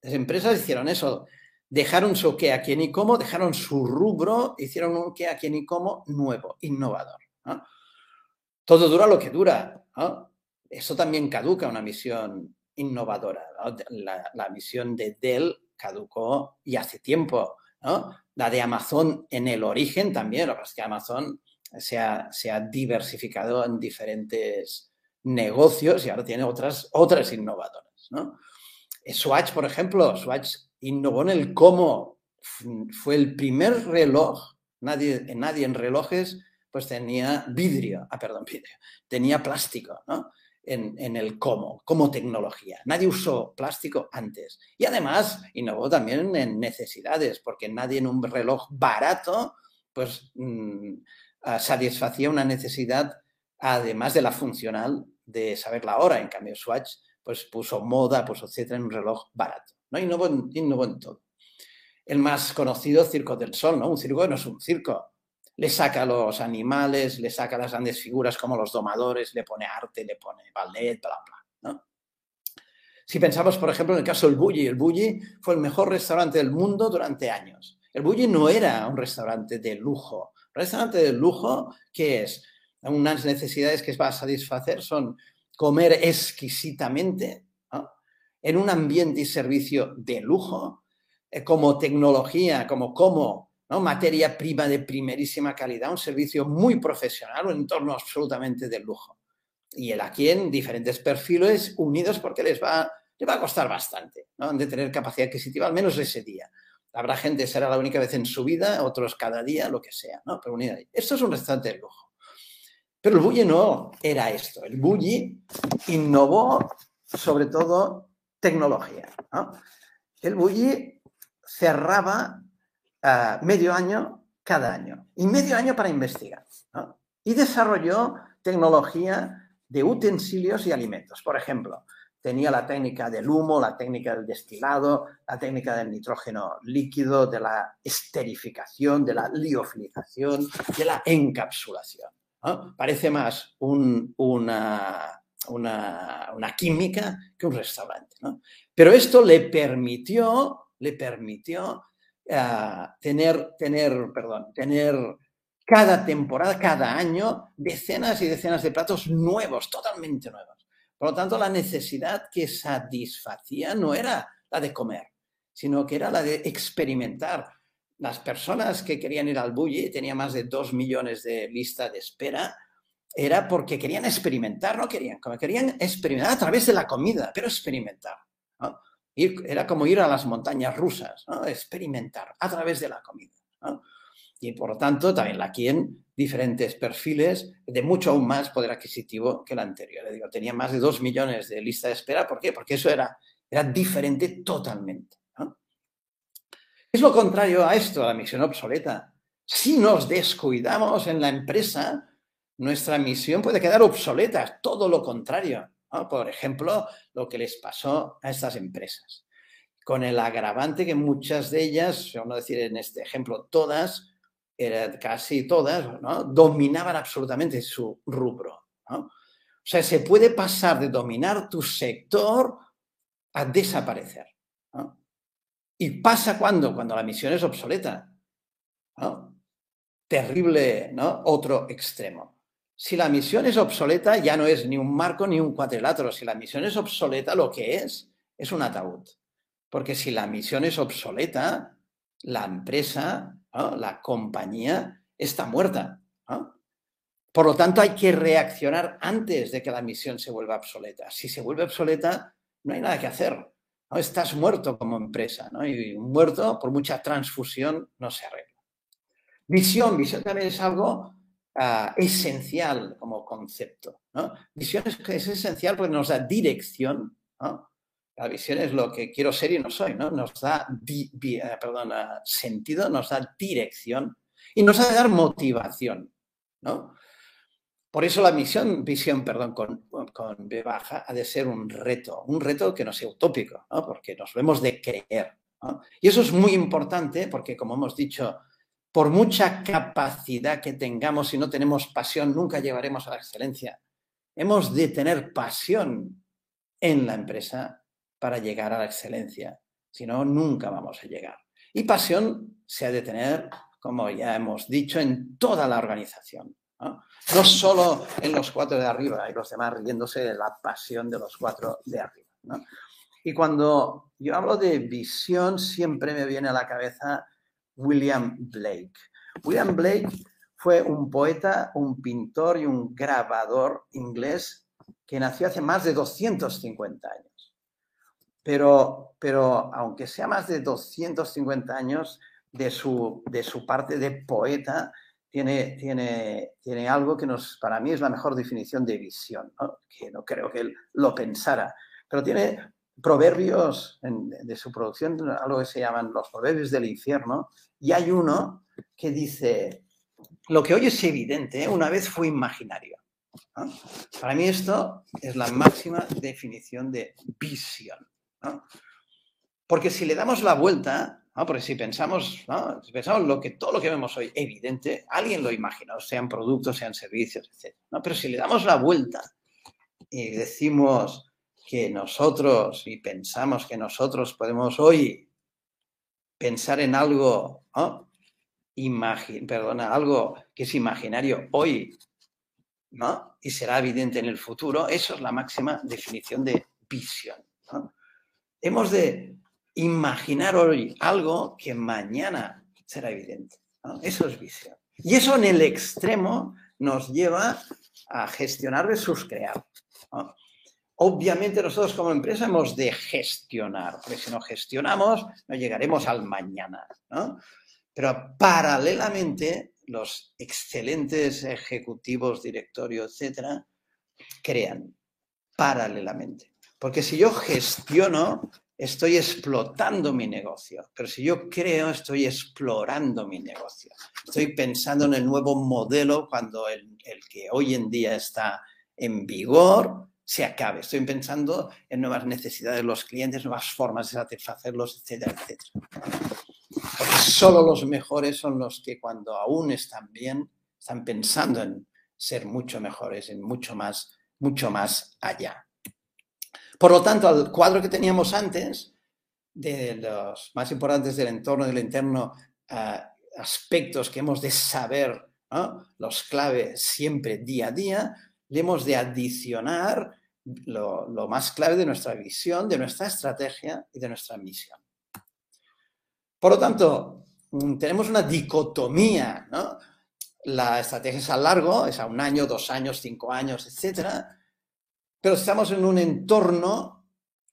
Las empresas hicieron eso, dejaron su qué, a quién y cómo, dejaron su rubro, hicieron un qué, a quién y cómo nuevo, innovador. Todo dura lo que dura. Eso también caduca una misión innovadora. La, misión de Dell caducó y hace tiempo. La de Amazon en el origen también, lo que es que Amazon se ha, diversificado en diferentes negocios y ahora tiene otras, innovadoras. ¿no? Swatch, por ejemplo, Swatch innovó en el cómo. Fue el primer reloj, nadie, nadie en relojes pues tenía vidrio, ah, perdón, <laughs> vidrio, tenía plástico, ¿no? En, en, el cómo, como tecnología. Nadie usó plástico antes. Y además innovó también en necesidades, porque nadie en un reloj barato, pues mm, satisfacía una necesidad, además de la funcional, de saber la hora. En cambio, Swatch pues, puso moda, puso etcétera, en un reloj barato. ¿no? Innovó, en, en todo. el más conocido Circo del Sol, ¿no? Un circo no es un circo. Le saca los animales, le saca las grandes figuras como los domadores, le pone arte, le pone ballet, bla, bla. Si pensamos, por ejemplo, en el caso del Bulli, el Bulli fue el mejor restaurante del mundo durante años. El Bulli no era un restaurante de lujo. Un restaurante de lujo, ¿qué es? Unas necesidades que va a satisfacer son comer exquisitamente, en un ambiente y servicio de lujo, eh, como tecnología, como como ¿no? materia prima de primerísima calidad, un servicio muy profesional, un entorno absolutamente de lujo. Y el aquí en diferentes perfiles unidos porque les va, les va a costar bastante, ¿no? de tener capacidad adquisitiva, al menos ese día. Habrá gente, será la única vez en su vida, otros cada día, lo que sea, ¿no? Pero unida. Esto es un restaurante de lujo. Pero el Bulli no era esto. El Bulli innovó sobre todo tecnología. El Bulli cerraba eh, medio año cada año y medio año para investigar. Y desarrolló tecnología de utensilios y alimentos. Por ejemplo, tenía la técnica del humo, la técnica del destilado, la técnica del nitrógeno líquido, de la esterificación, de la liofilización, de la encapsulación. Parece más una, una, química que un restaurante. Pero esto le permitió, le permitió eh, tener, tener, perdón, tener cada temporada, cada año, decenas y decenas de platos nuevos, totalmente nuevos. Por lo tanto, la necesidad que satisfacía no era la de comer, sino que era la de experimentar. Las personas que querían ir al Bulli, tenía más de dos millones de lista de espera, era porque querían experimentar, no querían, querían experimentar a través de la comida, pero experimentar. Era como ir a las montañas rusas, experimentar a través de la comida. Y por lo tanto, también la quien diferentes perfiles de mucho aún más poder adquisitivo que el anterior. Digo, tenía más de dos millones de lista de espera. ¿Por qué? Porque eso era, era diferente totalmente. Es lo contrario a esto, a la misión obsoleta. Si nos descuidamos en la empresa, nuestra misión puede quedar obsoleta, todo lo contrario. Por ejemplo, lo que les pasó a estas empresas, con el agravante que muchas de ellas, a decir en este ejemplo, todas, casi todas, ¿no? dominaban absolutamente su rubro. O sea, se puede pasar de dominar tu sector a desaparecer. ¿Y pasa cuando? Cuando la misión es obsoleta. Terrible, ¿no? Otro extremo. Si la misión es obsoleta, ya no es ni un marco ni un cuadrilátero. Si la misión es obsoleta, lo que es es un ataúd. Porque si la misión es obsoleta, la empresa, la compañía, está muerta. Por lo tanto, hay que reaccionar antes de que la misión se vuelva obsoleta. Si se vuelve obsoleta, no hay nada que hacer. ¿no? Estás muerto como empresa. ¿no? Y muerto, por mucha transfusión, no se arregla. Visión. Visión también es algo Ah, esencial como concepto. ¿no? Visión es, esencial porque nos da dirección. La visión es lo que quiero ser y no soy. ¿no? Nos da eh, sentido, nos da dirección y nos ha de dar motivación. ¿no? Por eso la misión, visión, perdón, con, con B baja, ha de ser un reto, un reto que no sea utópico, ¿no? porque nos vemos de creer. Y eso es muy importante porque, como hemos dicho por mucha capacidad que tengamos, si no tenemos pasión, nunca llevaremos a la excelencia. Hemos de tener pasión en la empresa para llegar a la excelencia. Si no, nunca vamos a llegar. Y pasión se ha de tener, como ya hemos dicho, en toda la organización. No, solo en los cuatro de arriba y los demás riéndose de la pasión de los cuatro de arriba. Y cuando yo hablo de visión, siempre me viene a la cabeza William Blake. William Blake fue un poeta, un pintor y un grabador inglés que nació hace más de 250 años. Pero, pero aunque sea más de 250 años, de su, de su parte de poeta, tiene, tiene, tiene algo que nos, para mí es la mejor definición de visión, que no creo que él lo pensara, pero tiene proverbios de su producción, algo que se llaman los proverbios del infierno, y hay uno que dice, lo que hoy es evidente, una vez fue imaginario. Para mí esto es la máxima definición de visión. Porque si le damos la vuelta, Porque si pensamos, si pensamos lo que, todo lo que vemos hoy evidente, alguien lo imaginó, sean productos, sean servicios, etc. Pero si le damos la vuelta y decimos que nosotros y pensamos que nosotros podemos hoy pensar en algo, perdona, algo que es imaginario hoy, ¿no? Y será evidente en el futuro, eso es la máxima definición de visión. Hemos de imaginar hoy algo que mañana será evidente. Eso es visión. Y eso en el extremo nos lleva a gestionar versus crear. Obviamente nosotros como empresa hemos de gestionar, porque si no gestionamos no llegaremos al mañana. Pero paralelamente los excelentes ejecutivos, directorio, etcétera, crean paralelamente. Porque si yo gestiono, estoy explotando mi negocio, pero si yo creo, estoy explorando mi negocio. Estoy pensando en el nuevo modelo cuando el, que hoy en día está en vigor se acabe. Estoy pensando en nuevas necesidades de los clientes, nuevas formas de satisfacerlos, etcétera, etcétera. Porque solo los mejores son los que cuando aún están bien, están pensando en ser mucho mejores, en mucho más, mucho más allá. Por lo tanto, al cuadro que teníamos antes, de los más importantes del entorno, del interno, eh, aspectos que hemos de saber, los clave siempre día a día, le de adicionar lo, más clave de nuestra visión, de nuestra estrategia y de nuestra misión. Por lo tanto, mm, tenemos una dicotomía, ¿no? La estrategia es a largo, es a un año, dos años, cinco años, etcétera, pero estamos en un entorno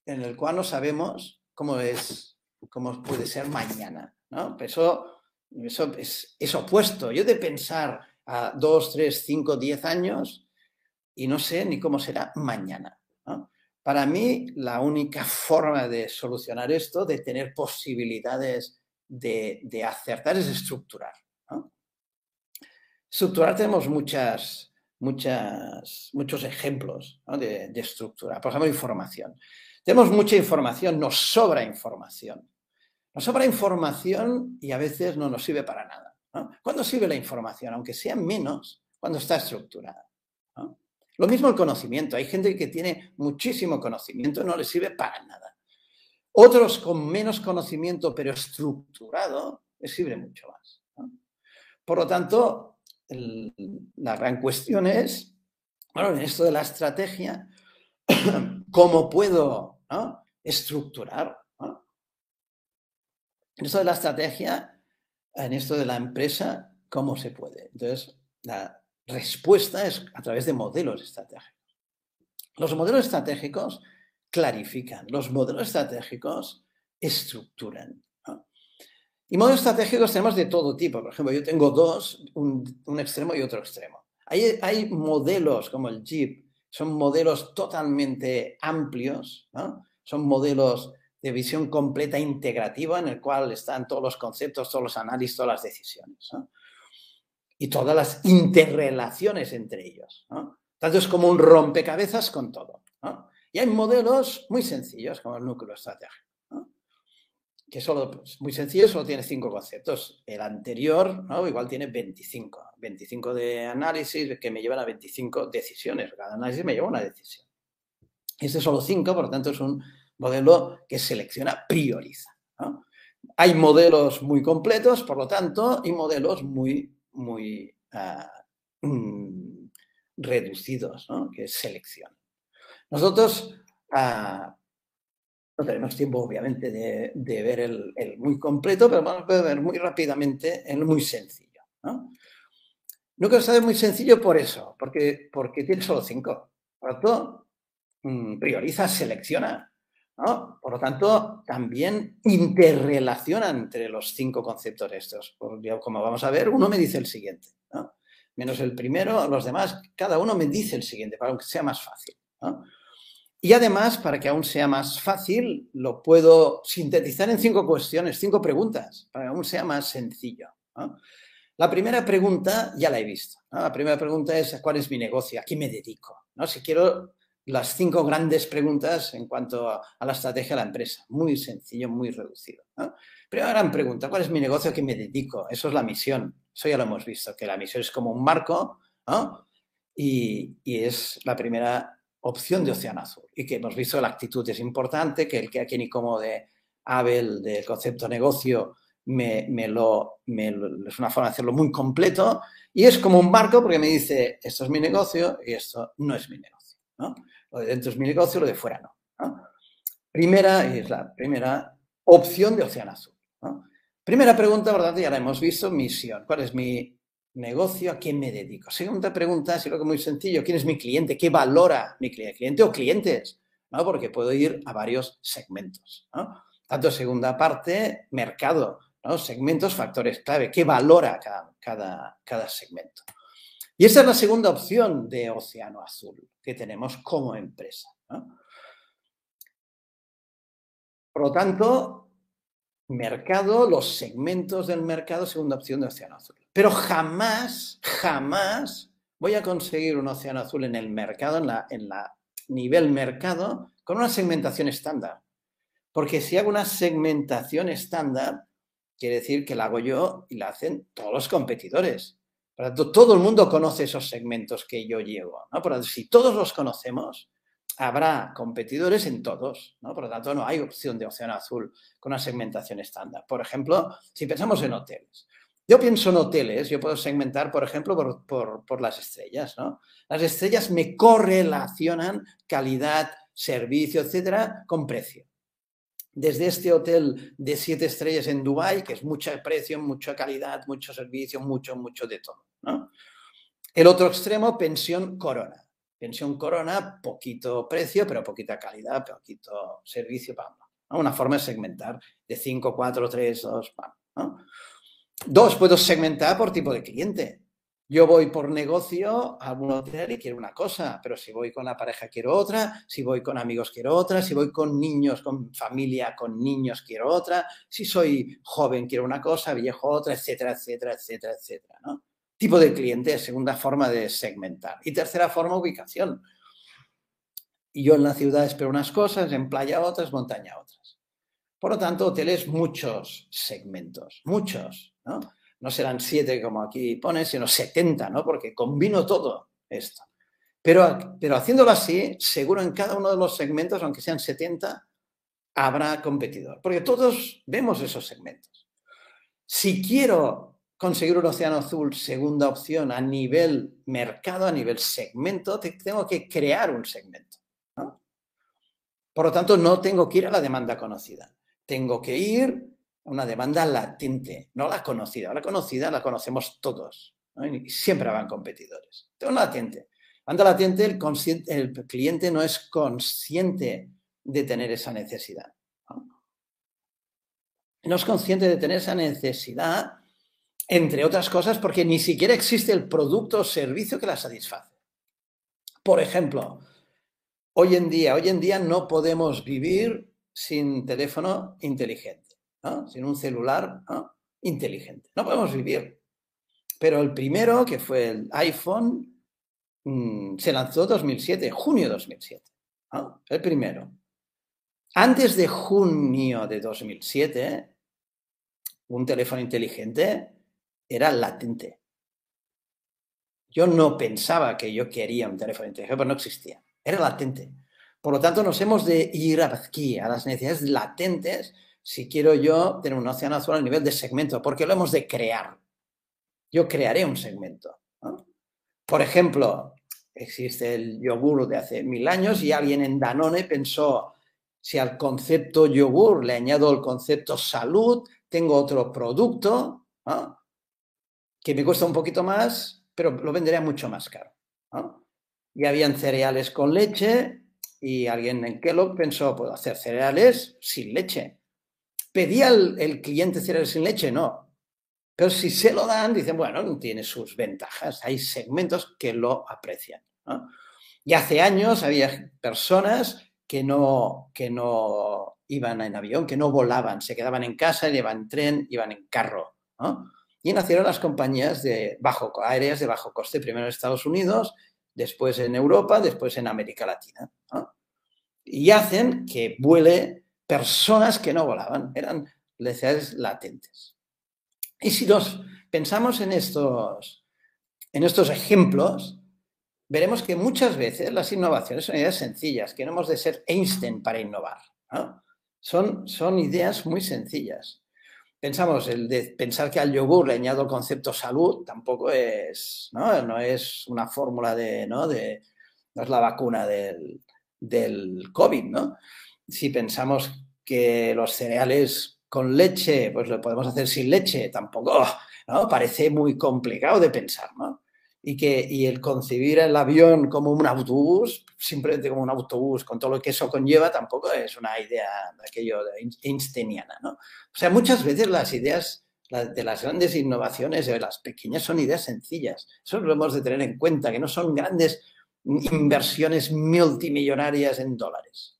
en el cual no sabemos cómo es, cómo puede ser mañana. ¿no? Eso, eso es, opuesto. Yo de pensar a dos, tres, cinco, diez años y no sé ni cómo será mañana. Para mí, la única forma de solucionar esto, de tener posibilidades de, acertar, es estructurar. Estructurar tenemos muchas, muchas, muchos ejemplos de, estructura. Por ejemplo, información. Tenemos mucha información, nos sobra información. Nos sobra información y a veces no nos sirve para nada. ¿Cuándo sirve la información? Aunque sea menos, cuando está estructurada. Lo mismo el conocimiento. Hay gente que tiene muchísimo conocimiento no le sirve para nada. Otros con menos conocimiento pero estructurado les sirve mucho más. Por lo tanto, la gran cuestión es, bueno, en esto de la estrategia, <clears throat> ¿cómo puedo estructurar? En esto de la estrategia, en esto de la empresa, ¿cómo se puede? Entonces, la respuesta es a través de modelos estratégicos. Los modelos estratégicos clarifican, los modelos estratégicos estructuran. Y modelos estratégicos tenemos de todo tipo. Por ejemplo, yo tengo dos, un, extremo y otro extremo. Hay, modelos como el Jeep, son modelos totalmente amplios, son modelos de visión completa integrativa en el cual están todos los conceptos, todos los análisis, todas las decisiones. Y todas las interrelaciones entre ellos. Tanto es como un rompecabezas con todo. Y hay modelos muy sencillos como el núcleo estratégico que solo, pues, muy sencillo, solo tiene cinco conceptos. El anterior, ¿no? Igual tiene 25. 25 de análisis que me llevan a 25 decisiones. Cada análisis me lleva a una decisión. Este es solo cinco, por lo tanto, es un modelo que selecciona, prioriza. Hay modelos muy completos, por lo tanto, y modelos muy, muy ah, mm, reducidos, ¿no? que seleccionan. Nosotros uh, no tenemos tiempo, obviamente, de, ver el, muy completo, pero vamos a ver muy rápidamente el muy sencillo. ¿no? Nunca es muy sencillo por eso, porque, porque tiene solo cinco. Por lo tanto, mm, prioriza, selecciona. Por lo tanto, también interrelaciona entre los cinco conceptos estos. Como vamos a ver, uno me dice el siguiente. ¿no? Menos el primero, los demás, cada uno me dice el siguiente, para que sea más fácil. Y además, para que aún sea más fácil, lo puedo sintetizar en cinco cuestiones, cinco preguntas, para que aún sea más sencillo. La primera pregunta ya la he visto. La primera pregunta es, ¿cuál es mi negocio? ¿A qué me dedico? ¿No? Si quiero las cinco grandes preguntas en cuanto a, la estrategia de la empresa. Muy sencillo, muy reducido. Primera gran pregunta, ¿cuál es mi negocio a qué me dedico? Eso es la misión. Eso ya lo hemos visto, que la misión es como un marco y, es la primera opción de Océano Azul. Y que hemos visto que la actitud es importante, que el que aquí ni como de Abel, del concepto negocio, me, lo, es una forma de hacerlo muy completo y es como un marco porque me dice, esto es mi negocio y esto no es mi negocio. Lo de dentro es mi negocio, lo de fuera no. Primera, es la primera opción de Océano Azul. Primera pregunta, ¿verdad? Ya la hemos visto, misión. ¿Cuál es mi negocio? ¿A quién me dedico? Segunda pregunta, si lo que es muy sencillo, ¿quién es mi cliente? ¿Qué valora mi cliente? ¿Cliente o clientes? ¿no? Porque puedo ir a varios segmentos. Tanto segunda parte, mercado, ¿no? segmentos, factores clave. ¿Qué valora cada, cada segmento? Y esa es la segunda opción de Océano Azul que tenemos como empresa. Por lo tanto, mercado, los segmentos del mercado, segunda opción de Océano Azul. Pero jamás, jamás voy a conseguir un Océano Azul en el mercado, en la, en la nivel mercado, con una segmentación estándar. Porque si hago una segmentación estándar, quiere decir que la hago yo y la hacen todos los competidores. Por lo tanto, todo el mundo conoce esos segmentos que yo llevo. ¿no? Por lo tanto, si todos los conocemos, habrá competidores en todos. ¿no? Por lo tanto, no hay opción de océano azul con una segmentación estándar. Por ejemplo, si pensamos en hoteles. Yo pienso en hoteles, yo puedo segmentar, por ejemplo, por, por las estrellas. ¿no? Las estrellas me correlacionan calidad, servicio, etcétera, con precio desde este hotel de siete estrellas en Dubái, que es mucho precio, mucha calidad, mucho servicio, mucho, mucho de todo. El otro extremo, pensión corona. Pensión corona, poquito precio, pero poquita calidad, poquito servicio, Una forma de segmentar de 5, 4, 3, 2, Dos, puedo segmentar por tipo de cliente. Yo voy por negocio a un hotel y quiero una cosa, pero si voy con la pareja quiero otra, si voy con amigos quiero otra, si voy con niños, con familia, con niños quiero otra, si soy joven quiero una cosa, viejo otra, etcétera, etcétera, etcétera, etcétera. ¿no? Tipo de cliente, segunda forma de segmentar. Y tercera forma, ubicación. Y yo en la ciudad espero unas cosas, en playa otras, montaña otras. Por lo tanto, hoteles muchos segmentos, muchos, ¿no? No serán siete como aquí pone, sino 70, ¿no? Porque combino todo esto. Pero, pero haciéndolo así, seguro en cada uno de los segmentos, aunque sean 70, habrá competidor. Porque todos vemos esos segmentos. Si quiero conseguir un océano azul, segunda opción, a nivel mercado, a nivel segmento, tengo que crear un segmento. Por lo tanto, no tengo que ir a la demanda conocida. Tengo que ir una demanda latente, no la conocida. La conocida la conocemos todos. Y siempre van competidores. Tengo latente. Demanda latente, el, el, cliente no es consciente de tener esa necesidad. ¿no? es consciente de tener esa necesidad, entre otras cosas, porque ni siquiera existe el producto o servicio que la satisface. Por ejemplo, hoy en día, hoy en día no podemos vivir sin teléfono inteligente sin un celular inteligente. No podemos vivir. Pero el primero, que fue el iPhone, mm, se lanzó en 2007, junio de 2007. El primero. Antes de junio de 2007, un teléfono inteligente era latente. Yo no pensaba que yo quería un teléfono inteligente, pero no existía. Era latente. Por lo tanto, nos hemos de ir aquí, a las necesidades latentes si quiero yo tener un océano azul a nivel de segmento, porque lo hemos de crear. Yo crearé un segmento. Por ejemplo, existe el yogur de hace mil años y alguien en Danone pensó, si al concepto yogur le añado el concepto salud, tengo otro producto que me cuesta un poquito más, pero lo vendería mucho más caro. Y habían cereales con leche y alguien en Kellogg pensó, puedo hacer cereales sin leche. ¿Pedía el, cliente cereales sin leche? No. Pero si se lo dan, dicen, bueno, tiene sus ventajas. Hay segmentos que lo aprecian. Y hace años había personas que no, que no iban en avión, que no volaban, se quedaban en casa, iban en tren, iban en carro. Y nacieron las compañías de bajo, aéreas de bajo coste, primero en Estados Unidos, después en Europa, después en América Latina. Y hacen que vuele personas que no volaban, eran necesidades latentes. Y si nos pensamos en estos, en estos ejemplos, veremos que muchas veces las innovaciones son ideas sencillas, que no hemos de ser Einstein para innovar. Son, son ideas muy sencillas pensamos, el de pensar que al yogur le añado el concepto salud tampoco es, ¿no? No es una fórmula de, ¿no? De, no es la vacuna del, del COVID, ¿no? Si pensamos que los cereales con leche, pues lo podemos hacer sin leche, tampoco, ¿no? Parece muy complicado de pensar, ¿no? y, que, y el concebir el avión como un autobús, simplemente como un autobús con todo lo que eso conlleva, tampoco es una idea de aquello einsteiniana. ¿no? O sea, muchas veces las ideas de las grandes innovaciones, de las pequeñas, son ideas sencillas. Eso lo hemos de tener en cuenta, que no son grandes inversiones multimillonarias en dólares.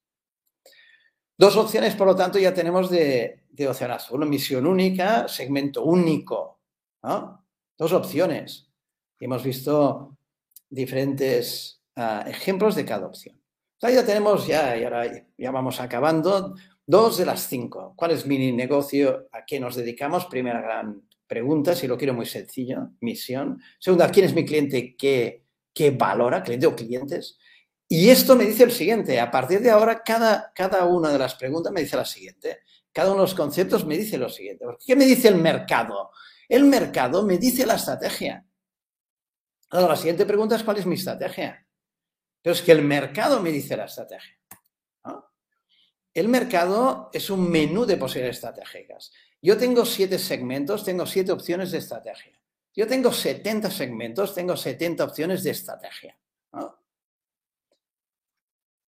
Dos opciones, por lo tanto, ya tenemos de, de Océano Azul. Misión única, segmento único. ¿no? Dos opciones hemos visto diferentes ah, ejemplos de cada opción. ya tenemos, ya, y ahora ya vamos acabando, dos de las cinco. ¿Cuál es mi negocio? ¿A qué nos dedicamos? Primera gran pregunta, si lo quiero muy sencillo, misión. Segunda, ¿quién es mi cliente? ¿Qué, qué valora? ¿Cliente o clientes? Y esto me dice el siguiente, a partir de ahora cada, cada una de las preguntas me dice la siguiente, cada uno de los conceptos me dice lo siguiente. ¿Qué me dice el mercado? El mercado me dice la estrategia la siguiente pregunta es cuál es mi estrategia. Pero es que el mercado me dice la estrategia. El mercado es un menú de posibilidades estratégicas. Yo tengo siete segmentos, tengo siete opciones de estrategia. Yo tengo 70 segmentos, tengo 70 opciones de estrategia.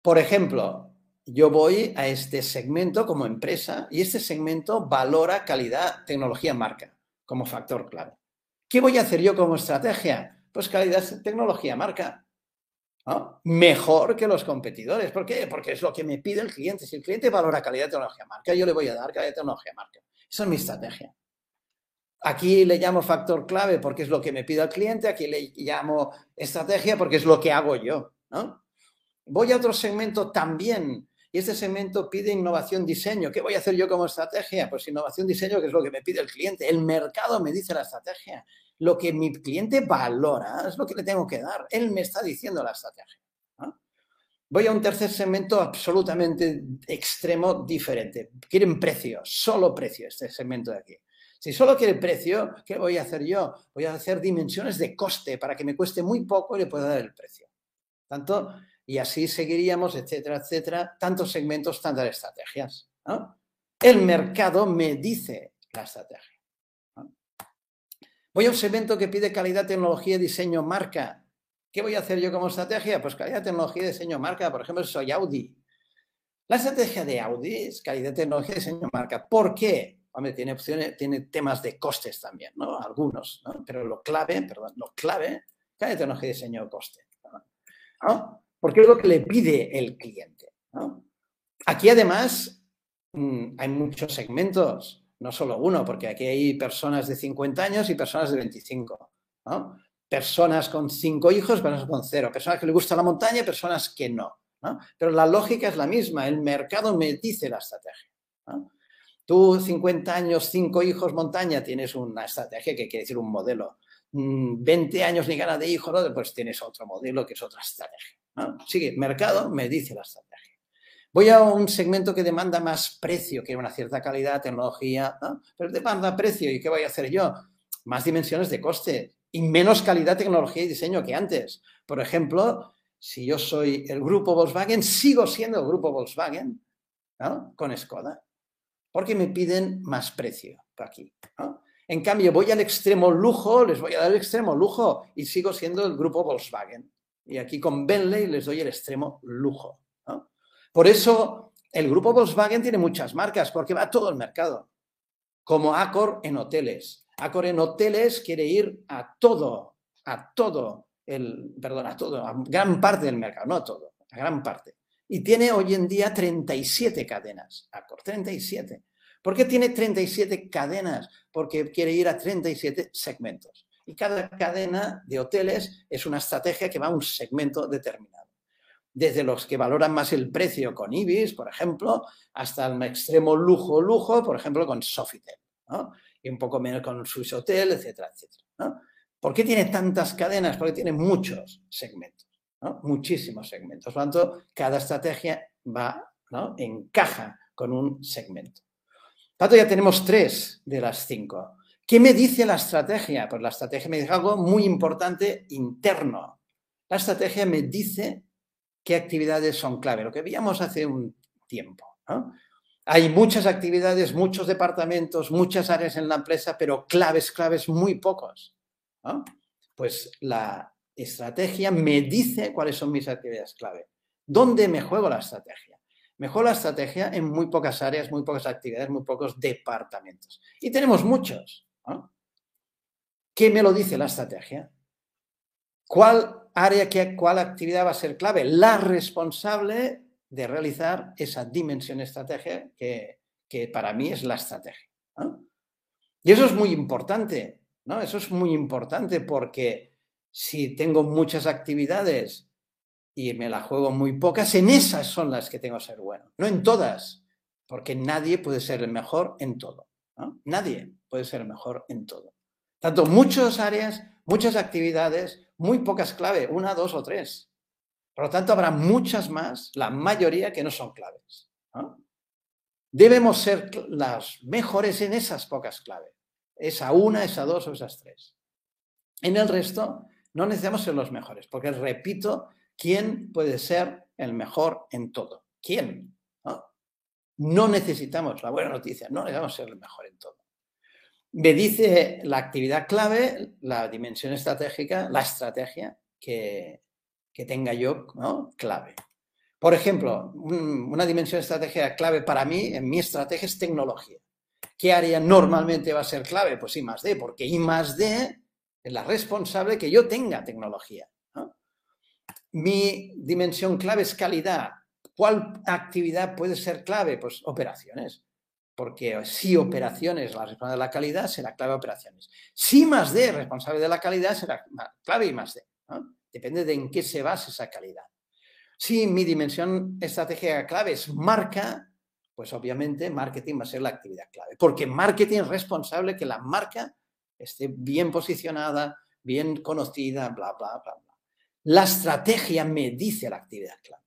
Por ejemplo, yo voy a este segmento como empresa y este segmento valora calidad, tecnología, marca como factor clave. ¿Qué voy a hacer yo como estrategia? pues calidad, tecnología, marca. Mejor que los competidores. ¿Por qué? Porque es lo que me pide el cliente. Si el cliente valora calidad, tecnología, marca, yo le voy a dar calidad, tecnología, marca. Esa es mi estrategia. Aquí le llamo factor clave porque es lo que me pide el cliente, aquí le llamo estrategia porque es lo que hago yo. Voy a otro segmento también y este segmento pide innovación, diseño. ¿Qué voy a hacer yo como estrategia? Pues innovación, diseño, que es lo que me pide el cliente. El mercado me dice la estrategia lo que mi cliente valora es lo que le tengo que dar. Él me está diciendo la estrategia. Voy a un tercer segmento absolutamente extremo, diferente. Quieren precio, solo precio este segmento de aquí. Si solo quiere precio, ¿qué voy a hacer yo? Voy a hacer dimensiones de coste para que me cueste muy poco y le pueda dar el precio. Tanto, y así seguiríamos, etcétera, etcétera, tantos segmentos, tantas estrategias. El mercado me dice la estrategia. Voy a un segmento que pide calidad, tecnología, diseño, marca. ¿Qué voy a hacer yo como estrategia? Pues calidad, tecnología, diseño, marca. Por ejemplo, soy Audi. La estrategia de Audi es calidad, tecnología, diseño, marca. ¿Por qué? Hombre, tiene opciones, tiene temas de costes también, ¿no? Algunos, ¿no? Pero lo clave, perdón, lo clave, calidad, tecnología, diseño, coste. ¿no? Porque es lo que le pide el cliente. Aquí además mm, hay muchos segmentos no solo uno, porque aquí hay personas de 50 años y personas de 25. Personas con cinco hijos, personas con cero, personas que le gusta la montaña personas que no, Pero la lógica es la misma, el mercado me dice la estrategia. Tú, 50 años, cinco hijos, montaña, tienes una estrategia que quiere decir un modelo. 20 mm, años ni gana de hijo, pues tienes otro modelo que es otra estrategia. Sigue, mercado me dice la estrategia. Voy a un segmento que demanda más precio, que una cierta calidad, tecnología, pero demanda precio. ¿Y qué voy a hacer yo? Más dimensiones de coste y menos calidad, tecnología y diseño que antes. Por ejemplo, si yo soy el grupo Volkswagen, sigo siendo el grupo Volkswagen con Skoda, porque me piden más precio aquí. En cambio, voy al extremo lujo, les voy a dar el extremo lujo y sigo siendo el grupo Volkswagen. Y aquí con Bentley les doy el extremo lujo. Por eso el grupo Volkswagen tiene muchas marcas, porque va a todo el mercado. Como Accor en hoteles. Accor en hoteles quiere ir a todo, a todo, el, perdón, a todo, a gran parte del mercado, no a todo, a gran parte. Y tiene hoy en día 37 cadenas, Accor, 37. ¿Por qué tiene 37 cadenas? Porque quiere ir a 37 segmentos. Y cada cadena de hoteles es una estrategia que va a un segmento determinado. Desde los que valoran más el precio con Ibis, por ejemplo, hasta el extremo lujo, lujo, por ejemplo, con Sofitel. Y un poco menos con Swiss Hotel, etcétera, etcétera. ¿Por qué tiene tantas cadenas? Porque tiene muchos segmentos, muchísimos segmentos. Por lo tanto, cada estrategia va, ¿no? encaja con un segmento. Tanto, ya tenemos tres de las cinco. ¿Qué me dice la estrategia? Pues la estrategia me dice algo muy importante interno. La estrategia me dice qué actividades son clave, lo que veíamos hace un tiempo. Hay muchas actividades, muchos departamentos, muchas áreas en la empresa, pero claves, claves muy pocos. Pues la estrategia me dice cuáles son mis actividades clave. ¿Dónde me juego la estrategia? Me juego la estrategia en muy pocas áreas, muy pocas actividades, muy pocos departamentos. Y tenemos muchos. ¿Qué me lo dice la estrategia? ¿Cuál área, qué, cuál actividad va a ser clave? La responsable de realizar esa dimensión estrategia que, que para mí es la estrategia. Y eso es muy importante, ¿no? Eso es muy importante porque si tengo muchas actividades y me la juego muy pocas, en esas son las que tengo que ser bueno, no en todas, porque nadie puede ser el mejor en todo. Nadie puede ser el mejor en todo. Tanto muchas áreas, muchas actividades, muy pocas claves, una, dos o tres. Por lo tanto, habrá muchas más, la mayoría que no son claves. Debemos ser las mejores en esas pocas claves esa una, esa dos o esas tres. En el resto no necesitamos ser los mejores, porque repito, ¿quién puede ser el mejor en todo? ¿Quién? No, necesitamos, la buena noticia, no necesitamos ser el mejor en todo. Me dice la actividad clave, la dimensión estratégica, la estrategia que, tenga yo clave. Por ejemplo, una dimensión estratégica clave para mí, en mi estrategia, es tecnología. ¿Qué área normalmente va a ser clave? Pues I más D, porque I más D es la responsable que yo tenga tecnología. Mi dimensión clave es calidad. ¿Cuál actividad puede ser clave? Pues operaciones. Porque si operaciones la responsable de la calidad, será clave operaciones. Si más D responsable de la calidad, será clave I más D. Depende de en qué se basa esa calidad. Si mi dimensión estratégica clave es marca, pues obviamente marketing va a ser la actividad clave, porque marketing es responsable que la marca esté bien posicionada, bien conocida, bla, bla, bla, bla. La estrategia me dice la actividad clave.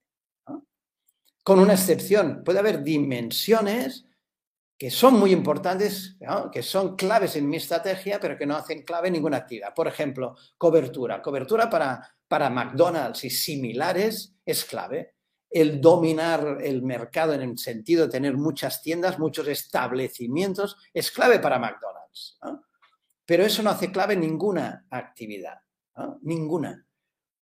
Con una excepción, puede haber dimensiones que son muy importantes, que son claves en mi estrategia, pero que no hacen clave ninguna actividad. Por ejemplo, cobertura. Cobertura para, para McDonald's y similares es clave el dominar el mercado en el sentido de tener muchas tiendas, muchos establecimientos, es clave para McDonald's. Pero eso no hace clave ninguna actividad, ninguna.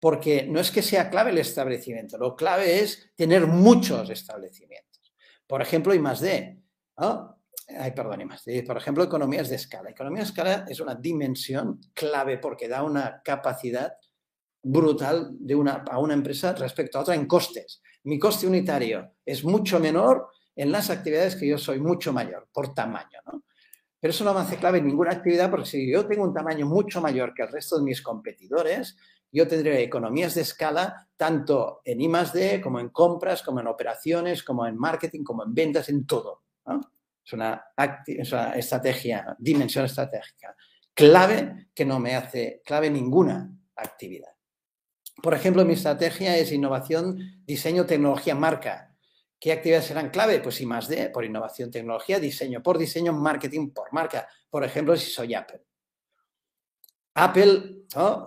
Porque no es que sea clave el establecimiento, lo clave es tener muchos establecimientos. Por ejemplo, I más D. Ay, perdón. Por ejemplo, economías de escala. Economía de escala es una dimensión clave porque da una capacidad brutal de una, a una empresa respecto a otra en costes. Mi coste unitario es mucho menor en las actividades que yo soy mucho mayor por tamaño. ¿no? Pero eso no me hace clave en ninguna actividad porque si yo tengo un tamaño mucho mayor que el resto de mis competidores, yo tendré economías de escala tanto en I D, como en compras, como en operaciones, como en marketing, como en ventas, en todo. Es, una es una estrategia, dimensión estratégica clave que no me hace clave ninguna actividad. Por ejemplo, mi estrategia es innovación, diseño, tecnología, marca. ¿Qué actividades serán clave? Pues I D, por innovación, tecnología, diseño, por diseño, marketing, por marca. Por ejemplo, si soy Apple. Apple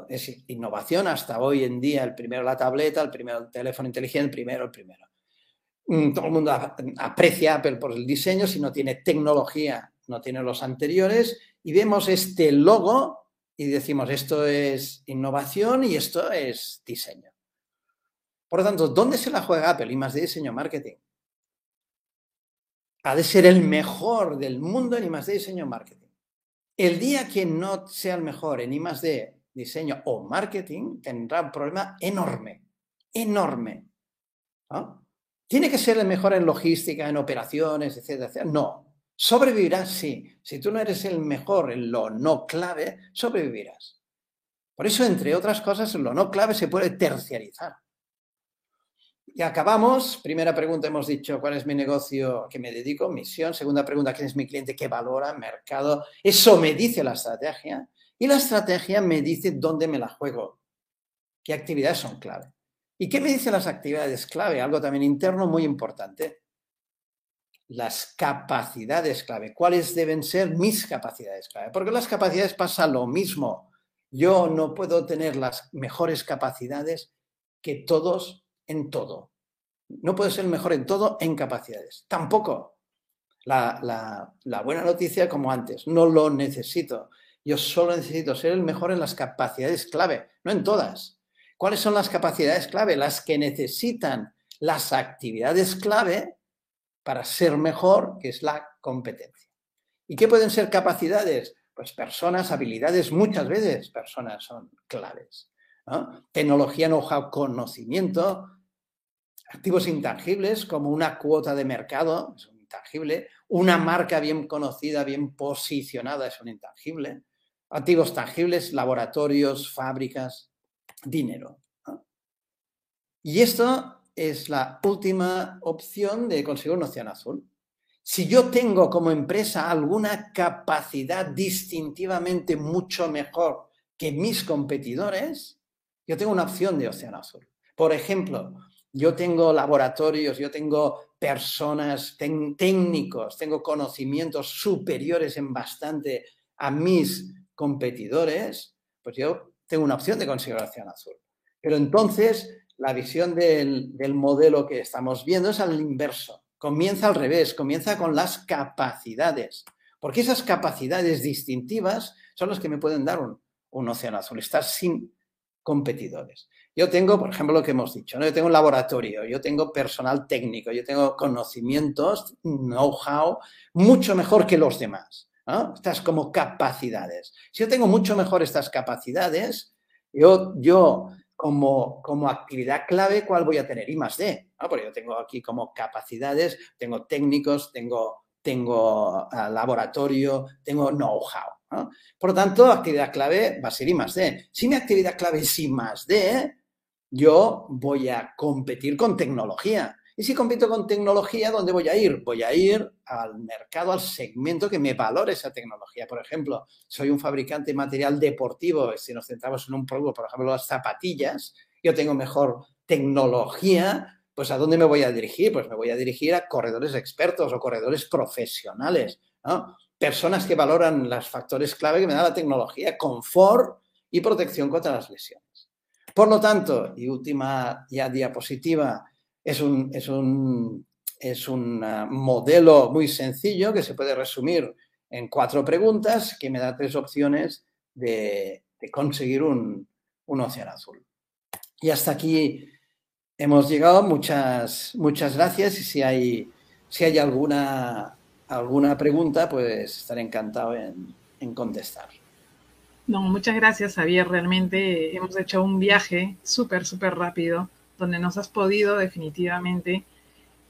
es innovación hasta hoy en día, el primero la tableta, el primero el teléfono inteligente, el primero, el primero. Mm, todo el mundo aprecia Apple por el diseño, si no tiene tecnología, no tiene los anteriores, y vemos este logo y decimos esto es innovación y esto es diseño. Por lo tanto, ¿dónde se la juega Apple? Y más de diseño marketing. Ha de ser el mejor del mundo en I más de diseño marketing. El día que no sea el mejor en I más de diseño o marketing, tendrá un problema enorme, enorme. ¿Tiene que ser el mejor en logística, en operaciones, etcétera, etcétera? No, Sobrevivirás, sí. Si tú no eres el mejor en lo no clave, sobrevivirás. Por eso, entre otras cosas, lo no clave se puede terciarizar. Y acabamos. Primera pregunta hemos dicho, ¿cuál es mi negocio? ¿A qué me dedico? Misión. Segunda pregunta, ¿quién es mi cliente? ¿Qué valora? Mercado. Eso me dice la estrategia. Y la estrategia me dice dónde me la juego. ¿Qué actividades son clave? ¿Y qué me dicen las actividades clave? Algo también interno muy importante. Las capacidades clave. ¿Cuáles deben ser mis capacidades clave? Porque las capacidades pasa lo mismo. Yo no puedo tener las mejores capacidades que todos en todo. No puedo ser el mejor en todo en capacidades. Tampoco. La, buena noticia, como antes, no lo necesito. Yo solo necesito ser el mejor en las capacidades clave, no en todas. ¿Cuáles son las capacidades clave? Las que necesitan las actividades clave para ser mejor, que es la competencia. ¿Y qué pueden ser capacidades? Pues personas, habilidades, muchas veces personas son claves. Tecnología, know-how, conocimiento, activos intangibles como una cuota de mercado, es un intangible, una marca bien conocida, bien posicionada, es un intangible, activos tangibles, laboratorios, fábricas, dinero. Y esto es la última opción de conseguir un océano azul. Si yo tengo como empresa alguna capacidad distintivamente mucho mejor que mis competidores, yo tengo una opción de océano azul. Por ejemplo, yo tengo laboratorios, yo tengo personas, técnicos, tengo conocimientos superiores en bastante a mis competidores, pues yo tengo una opción de consideración azul. Pero entonces la visión del, del modelo que estamos viendo es al inverso. Comienza al revés, comienza con las capacidades. Porque esas capacidades distintivas son las que me pueden dar un, un océano azul, estar sin competidores. Yo tengo, por ejemplo, lo que hemos dicho, ¿no? yo tengo un laboratorio, yo tengo personal técnico, yo tengo conocimientos, know-how, mucho mejor que los demás. Estas como capacidades. Si yo tengo mucho mejor estas capacidades, yo, yo como, como actividad clave, ¿cuál voy a tener? I más D. Porque yo tengo aquí como capacidades, tengo técnicos, tengo, tengo ah, laboratorio, tengo know-how. Por lo tanto, actividad clave va a ser I más D. Si mi actividad clave es I más D, yo voy a competir con tecnología. Y si compito con tecnología, ¿dónde voy a ir? Voy a ir al mercado, al segmento que me valore esa tecnología. Por ejemplo, soy un fabricante de material deportivo, si nos centramos en un producto, por ejemplo, las zapatillas, yo tengo mejor tecnología, pues ¿a dónde me voy a dirigir? Pues me voy a dirigir a corredores expertos o corredores profesionales, Personas que valoran los factores clave que me da la tecnología, confort y protección contra las lesiones. Por lo tanto, y última ya diapositiva, es un, es un, es un ah, modelo muy sencillo que se puede resumir en cuatro preguntas que me da tres opciones de, conseguir un, un, océano azul. Y hasta aquí hemos llegado. Muchas, muchas gracias y si hay, si hay alguna, alguna pregunta, pues estaré encantado en, contestar.
No, muchas gracias, Javier. Realmente hemos hecho un viaje súper, súper rápido, donde nos has podido definitivamente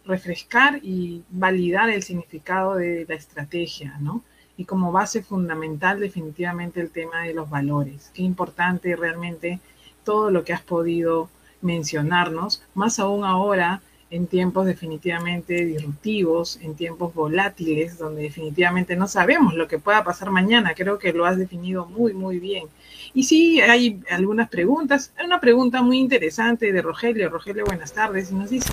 refrescar y validar el significado de la estrategia, ¿no? Y como base fundamental, definitivamente el tema de los valores. Qué importante realmente todo lo que has podido mencionarnos, más aún ahora en tiempos definitivamente disruptivos, en tiempos volátiles, donde definitivamente no sabemos lo que pueda pasar mañana. Creo que lo has definido muy, muy bien. Y sí, hay algunas preguntas. Una pregunta muy interesante de Rogelio. Rogelio, buenas tardes. Y nos dice,